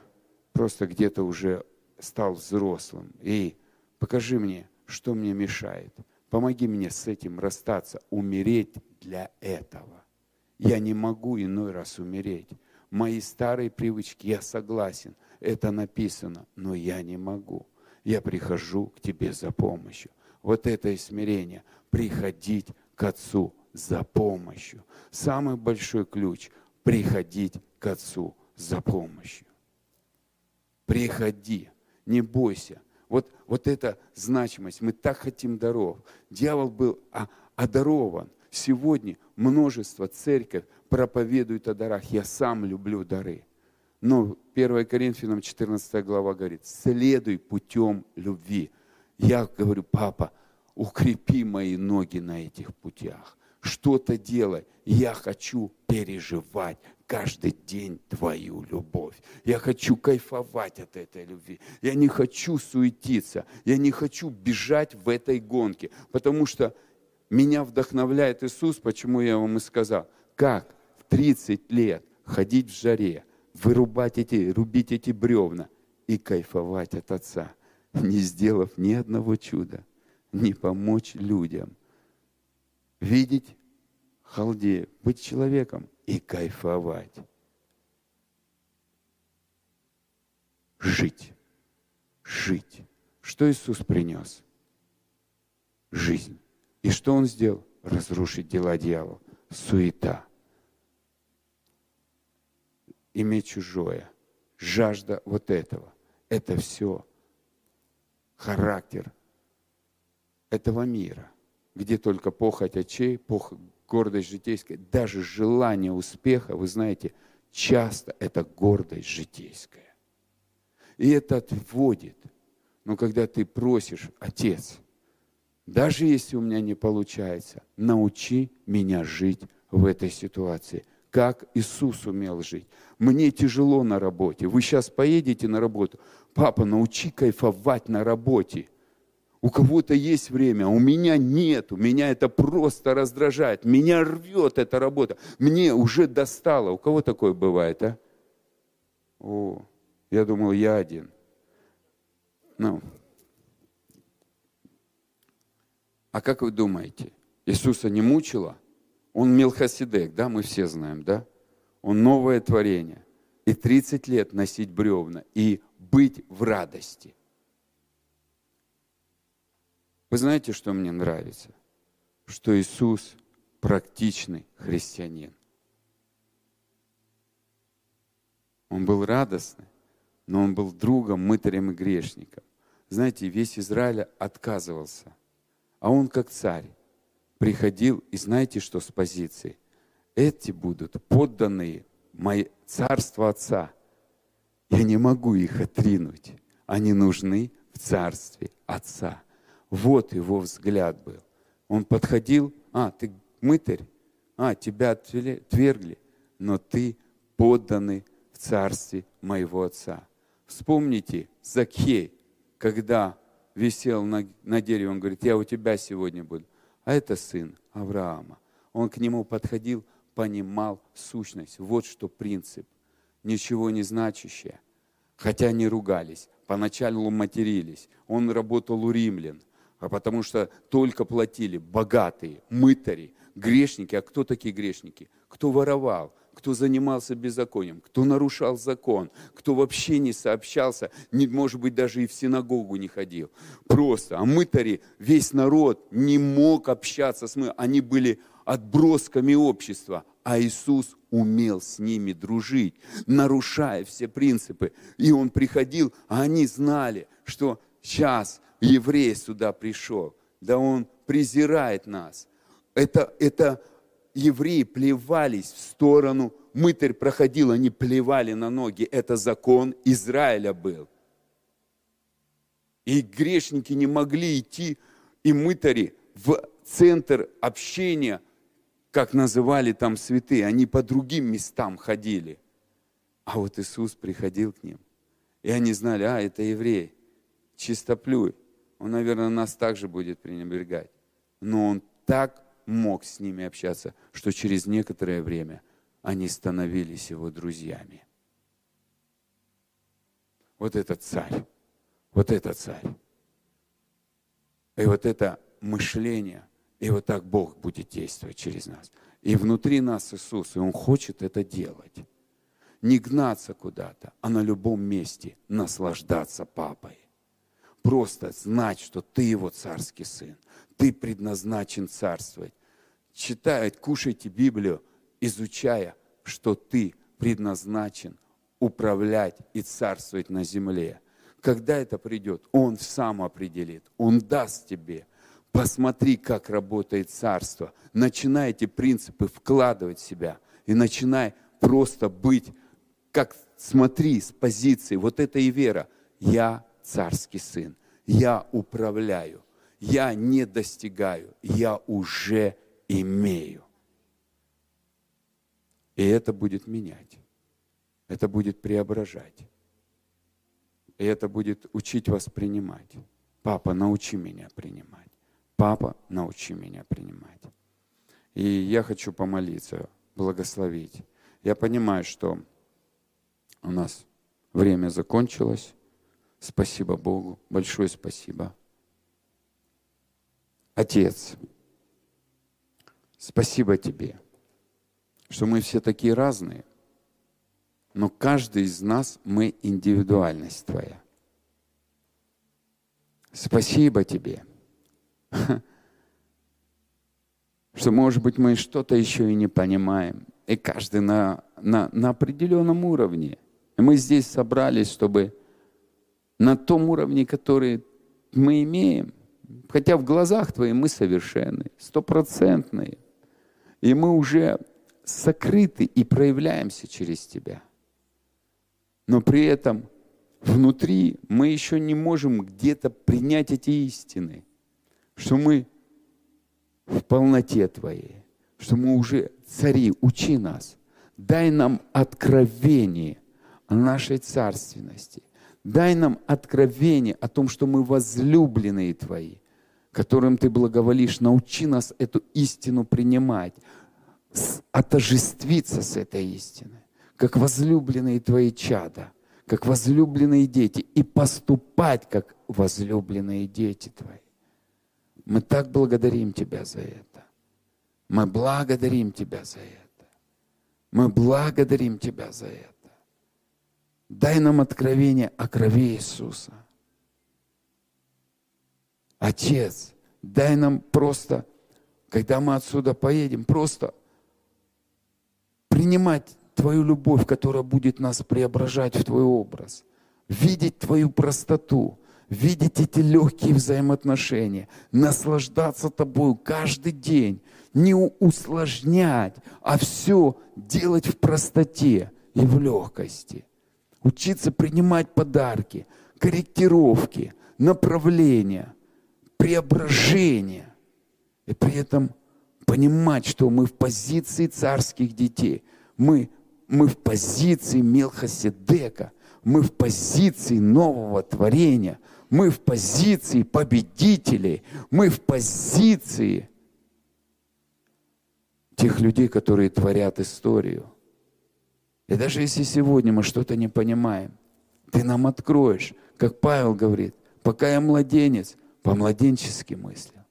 S2: просто где-то уже стал взрослым. И покажи мне, что мне мешает. Помоги мне с этим расстаться, умереть для этого. Я не могу иной раз умереть. Мои старые привычки, я согласен, это написано, но я не могу. Я прихожу к тебе за помощью. Вот это и смирение. Приходить к Отцу за помощью. Самый большой ключ – приходить к Отцу за помощью приходи, не бойся. Вот, вот эта значимость, мы так хотим даров. Дьявол был одарован. Сегодня множество церковь проповедует о дарах. Я сам люблю дары. Но 1 Коринфянам 14 глава говорит, следуй путем любви. Я говорю, папа, укрепи мои ноги на этих путях. Что-то делай. Я хочу переживать каждый день твою любовь. Я хочу кайфовать от этой любви. Я не хочу суетиться. Я не хочу бежать в этой гонке. Потому что меня вдохновляет Иисус, почему я вам и сказал, как в 30 лет ходить в жаре, вырубать эти, рубить эти бревна и кайфовать от Отца, не сделав ни одного чуда, не помочь людям. Видеть халдею, быть человеком, и кайфовать. Жить. Жить. Что Иисус принес? Жизнь. И что Он сделал? Разрушить дела дьявола. Суета. Иметь чужое. Жажда вот этого. Это все характер этого мира, где только похоть очей, похоть гордость житейская, даже желание успеха, вы знаете, часто это гордость житейская. И это отводит. Но когда ты просишь, Отец, даже если у меня не получается, научи меня жить в этой ситуации, как Иисус умел жить. Мне тяжело на работе. Вы сейчас поедете на работу. Папа, научи кайфовать на работе. У кого-то есть время, а у меня нет. У меня это просто раздражает. Меня рвет эта работа. Мне уже достало. У кого такое бывает, а? О, я думал, я один. Ну. А как вы думаете, Иисуса не мучило? Он Мелхоседек, да, мы все знаем, да? Он новое творение. И 30 лет носить бревна и быть в радости – вы знаете, что мне нравится? Что Иисус практичный христианин. Он был радостный, но он был другом, мытарем и грешником. Знаете, весь Израиль отказывался. А он как царь приходил, и знаете, что с позиции? Эти будут подданные мои царство Отца. Я не могу их отринуть. Они нужны в царстве Отца. Вот его взгляд был. Он подходил, а, ты мытарь, а, тебя отвергли, но ты подданный в царстве моего отца. Вспомните Закхей, когда висел на, на дереве, он говорит, я у тебя сегодня буду. А это сын Авраама. Он к нему подходил, понимал сущность. Вот что принцип. Ничего не значащее. Хотя не ругались, поначалу матерились. Он работал у римлян – а потому что только платили богатые, мытари, грешники. А кто такие грешники? Кто воровал, кто занимался беззаконием, кто нарушал закон, кто вообще не сообщался, не, может быть, даже и в синагогу не ходил. Просто. А мытари, весь народ не мог общаться с мы. Они были отбросками общества, а Иисус умел с ними дружить, нарушая все принципы. И Он приходил, а они знали, что сейчас еврей сюда пришел, да он презирает нас. Это, это евреи плевались в сторону, мытарь проходил, они плевали на ноги. Это закон Израиля был. И грешники не могли идти, и мытари в центр общения, как называли там святые, они по другим местам ходили. А вот Иисус приходил к ним, и они знали, а, это еврей, чистоплюй он, наверное, нас также будет пренебрегать. Но он так мог с ними общаться, что через некоторое время они становились его друзьями. Вот это царь, вот это царь. И вот это мышление, и вот так Бог будет действовать через нас. И внутри нас Иисус, и Он хочет это делать. Не гнаться куда-то, а на любом месте наслаждаться папой. Просто знать, что ты его царский сын. Ты предназначен царствовать. Читая, кушайте Библию, изучая, что ты предназначен управлять и царствовать на земле. Когда это придет, Он сам определит, Он даст тебе. Посмотри, как работает царство. Начинай эти принципы вкладывать в себя и начинай просто быть, как смотри с позиции, вот это и вера. Я царский сын. Я управляю. Я не достигаю. Я уже имею. И это будет менять. Это будет преображать. И это будет учить вас принимать. Папа, научи меня принимать. Папа, научи меня принимать. И я хочу помолиться, благословить. Я понимаю, что у нас время закончилось. Спасибо Богу, большое спасибо. Отец, спасибо Тебе, что мы все такие разные, но каждый из нас мы индивидуальность Твоя. Спасибо Тебе, что, может быть, мы что-то еще и не понимаем, и каждый на, на, на определенном уровне. И мы здесь собрались, чтобы на том уровне, который мы имеем. Хотя в глазах Твоих мы совершенны, стопроцентные. И мы уже сокрыты и проявляемся через Тебя. Но при этом внутри мы еще не можем где-то принять эти истины, что мы в полноте Твоей, что мы уже цари, учи нас, дай нам откровение о нашей царственности, Дай нам откровение о том, что мы возлюбленные Твои, которым Ты благоволишь. Научи нас эту истину принимать, отожествиться с этой истиной, как возлюбленные Твои чада, как возлюбленные дети, и поступать, как возлюбленные дети Твои. Мы так благодарим Тебя за это. Мы благодарим Тебя за это. Мы благодарим Тебя за это. Дай нам откровение о крови Иисуса. Отец, дай нам просто, когда мы отсюда поедем, просто принимать Твою любовь, которая будет нас преображать в Твой образ, видеть Твою простоту, видеть эти легкие взаимоотношения, наслаждаться Тобою каждый день, не усложнять, а все делать в простоте и в легкости. Учиться принимать подарки, корректировки, направления, преображения. И при этом понимать, что мы в позиции царских детей. Мы, мы в позиции Мелхоседека. Мы в позиции нового творения. Мы в позиции победителей. Мы в позиции тех людей, которые творят историю. И даже если сегодня мы что-то не понимаем, ты нам откроешь, как Павел говорит, пока я младенец, по-младенчески мыслю.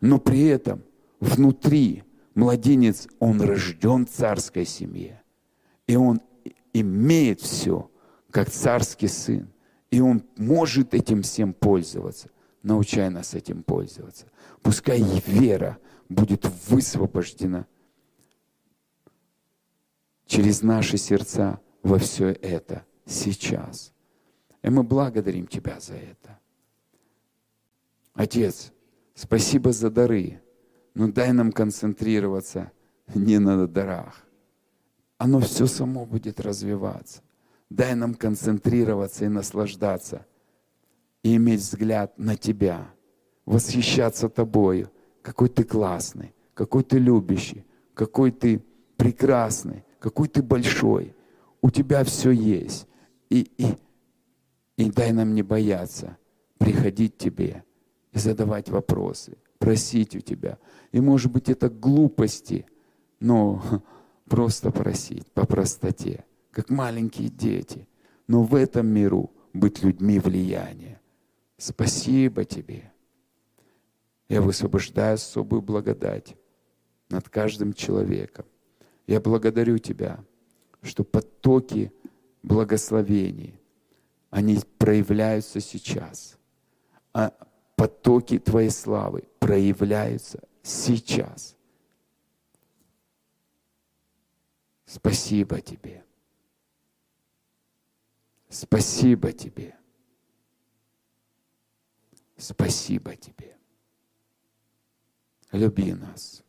S2: Но при этом внутри младенец, он рожден в царской семье. И он имеет все, как царский сын. И он может этим всем пользоваться. Научай нас этим пользоваться. Пускай вера будет высвобождена через наши сердца во все это сейчас. И мы благодарим Тебя за это. Отец, спасибо за дары, но дай нам концентрироваться не на дарах. Оно все само будет развиваться. Дай нам концентрироваться и наслаждаться, и иметь взгляд на Тебя, восхищаться Тобою, какой Ты классный, какой Ты любящий, какой Ты прекрасный, какой Ты большой. У Тебя все есть. И, и, и дай нам не бояться приходить к Тебе и задавать вопросы, просить у Тебя. И может быть это глупости, но просто просить по простоте, как маленькие дети. Но в этом миру быть людьми влияния. Спасибо Тебе. Я высвобождаю особую благодать над каждым человеком. Я благодарю Тебя, что потоки благословений, они проявляются сейчас. А потоки Твоей славы проявляются сейчас. Спасибо Тебе. Спасибо Тебе. Спасибо Тебе. Люби нас.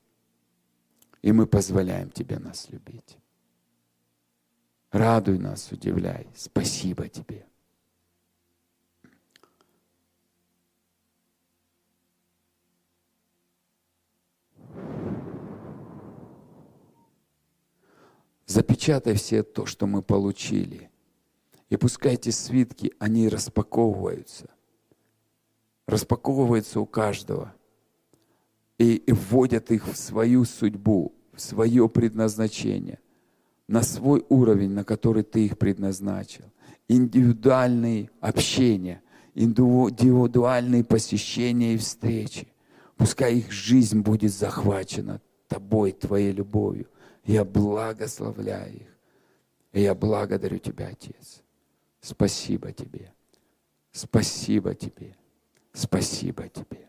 S2: И мы позволяем Тебе нас любить. Радуй нас, удивляй. Спасибо Тебе. Запечатай все то, что мы получили. И пускай эти свитки, они распаковываются. Распаковываются у каждого. И, вводят их в свою судьбу, в свое предназначение, на свой уровень, на который ты их предназначил. Индивидуальные общения, индивидуальные посещения и встречи. Пускай их жизнь будет захвачена тобой, твоей любовью – я благословляю их. И я благодарю Тебя, Отец. Спасибо Тебе. Спасибо Тебе. Спасибо Тебе.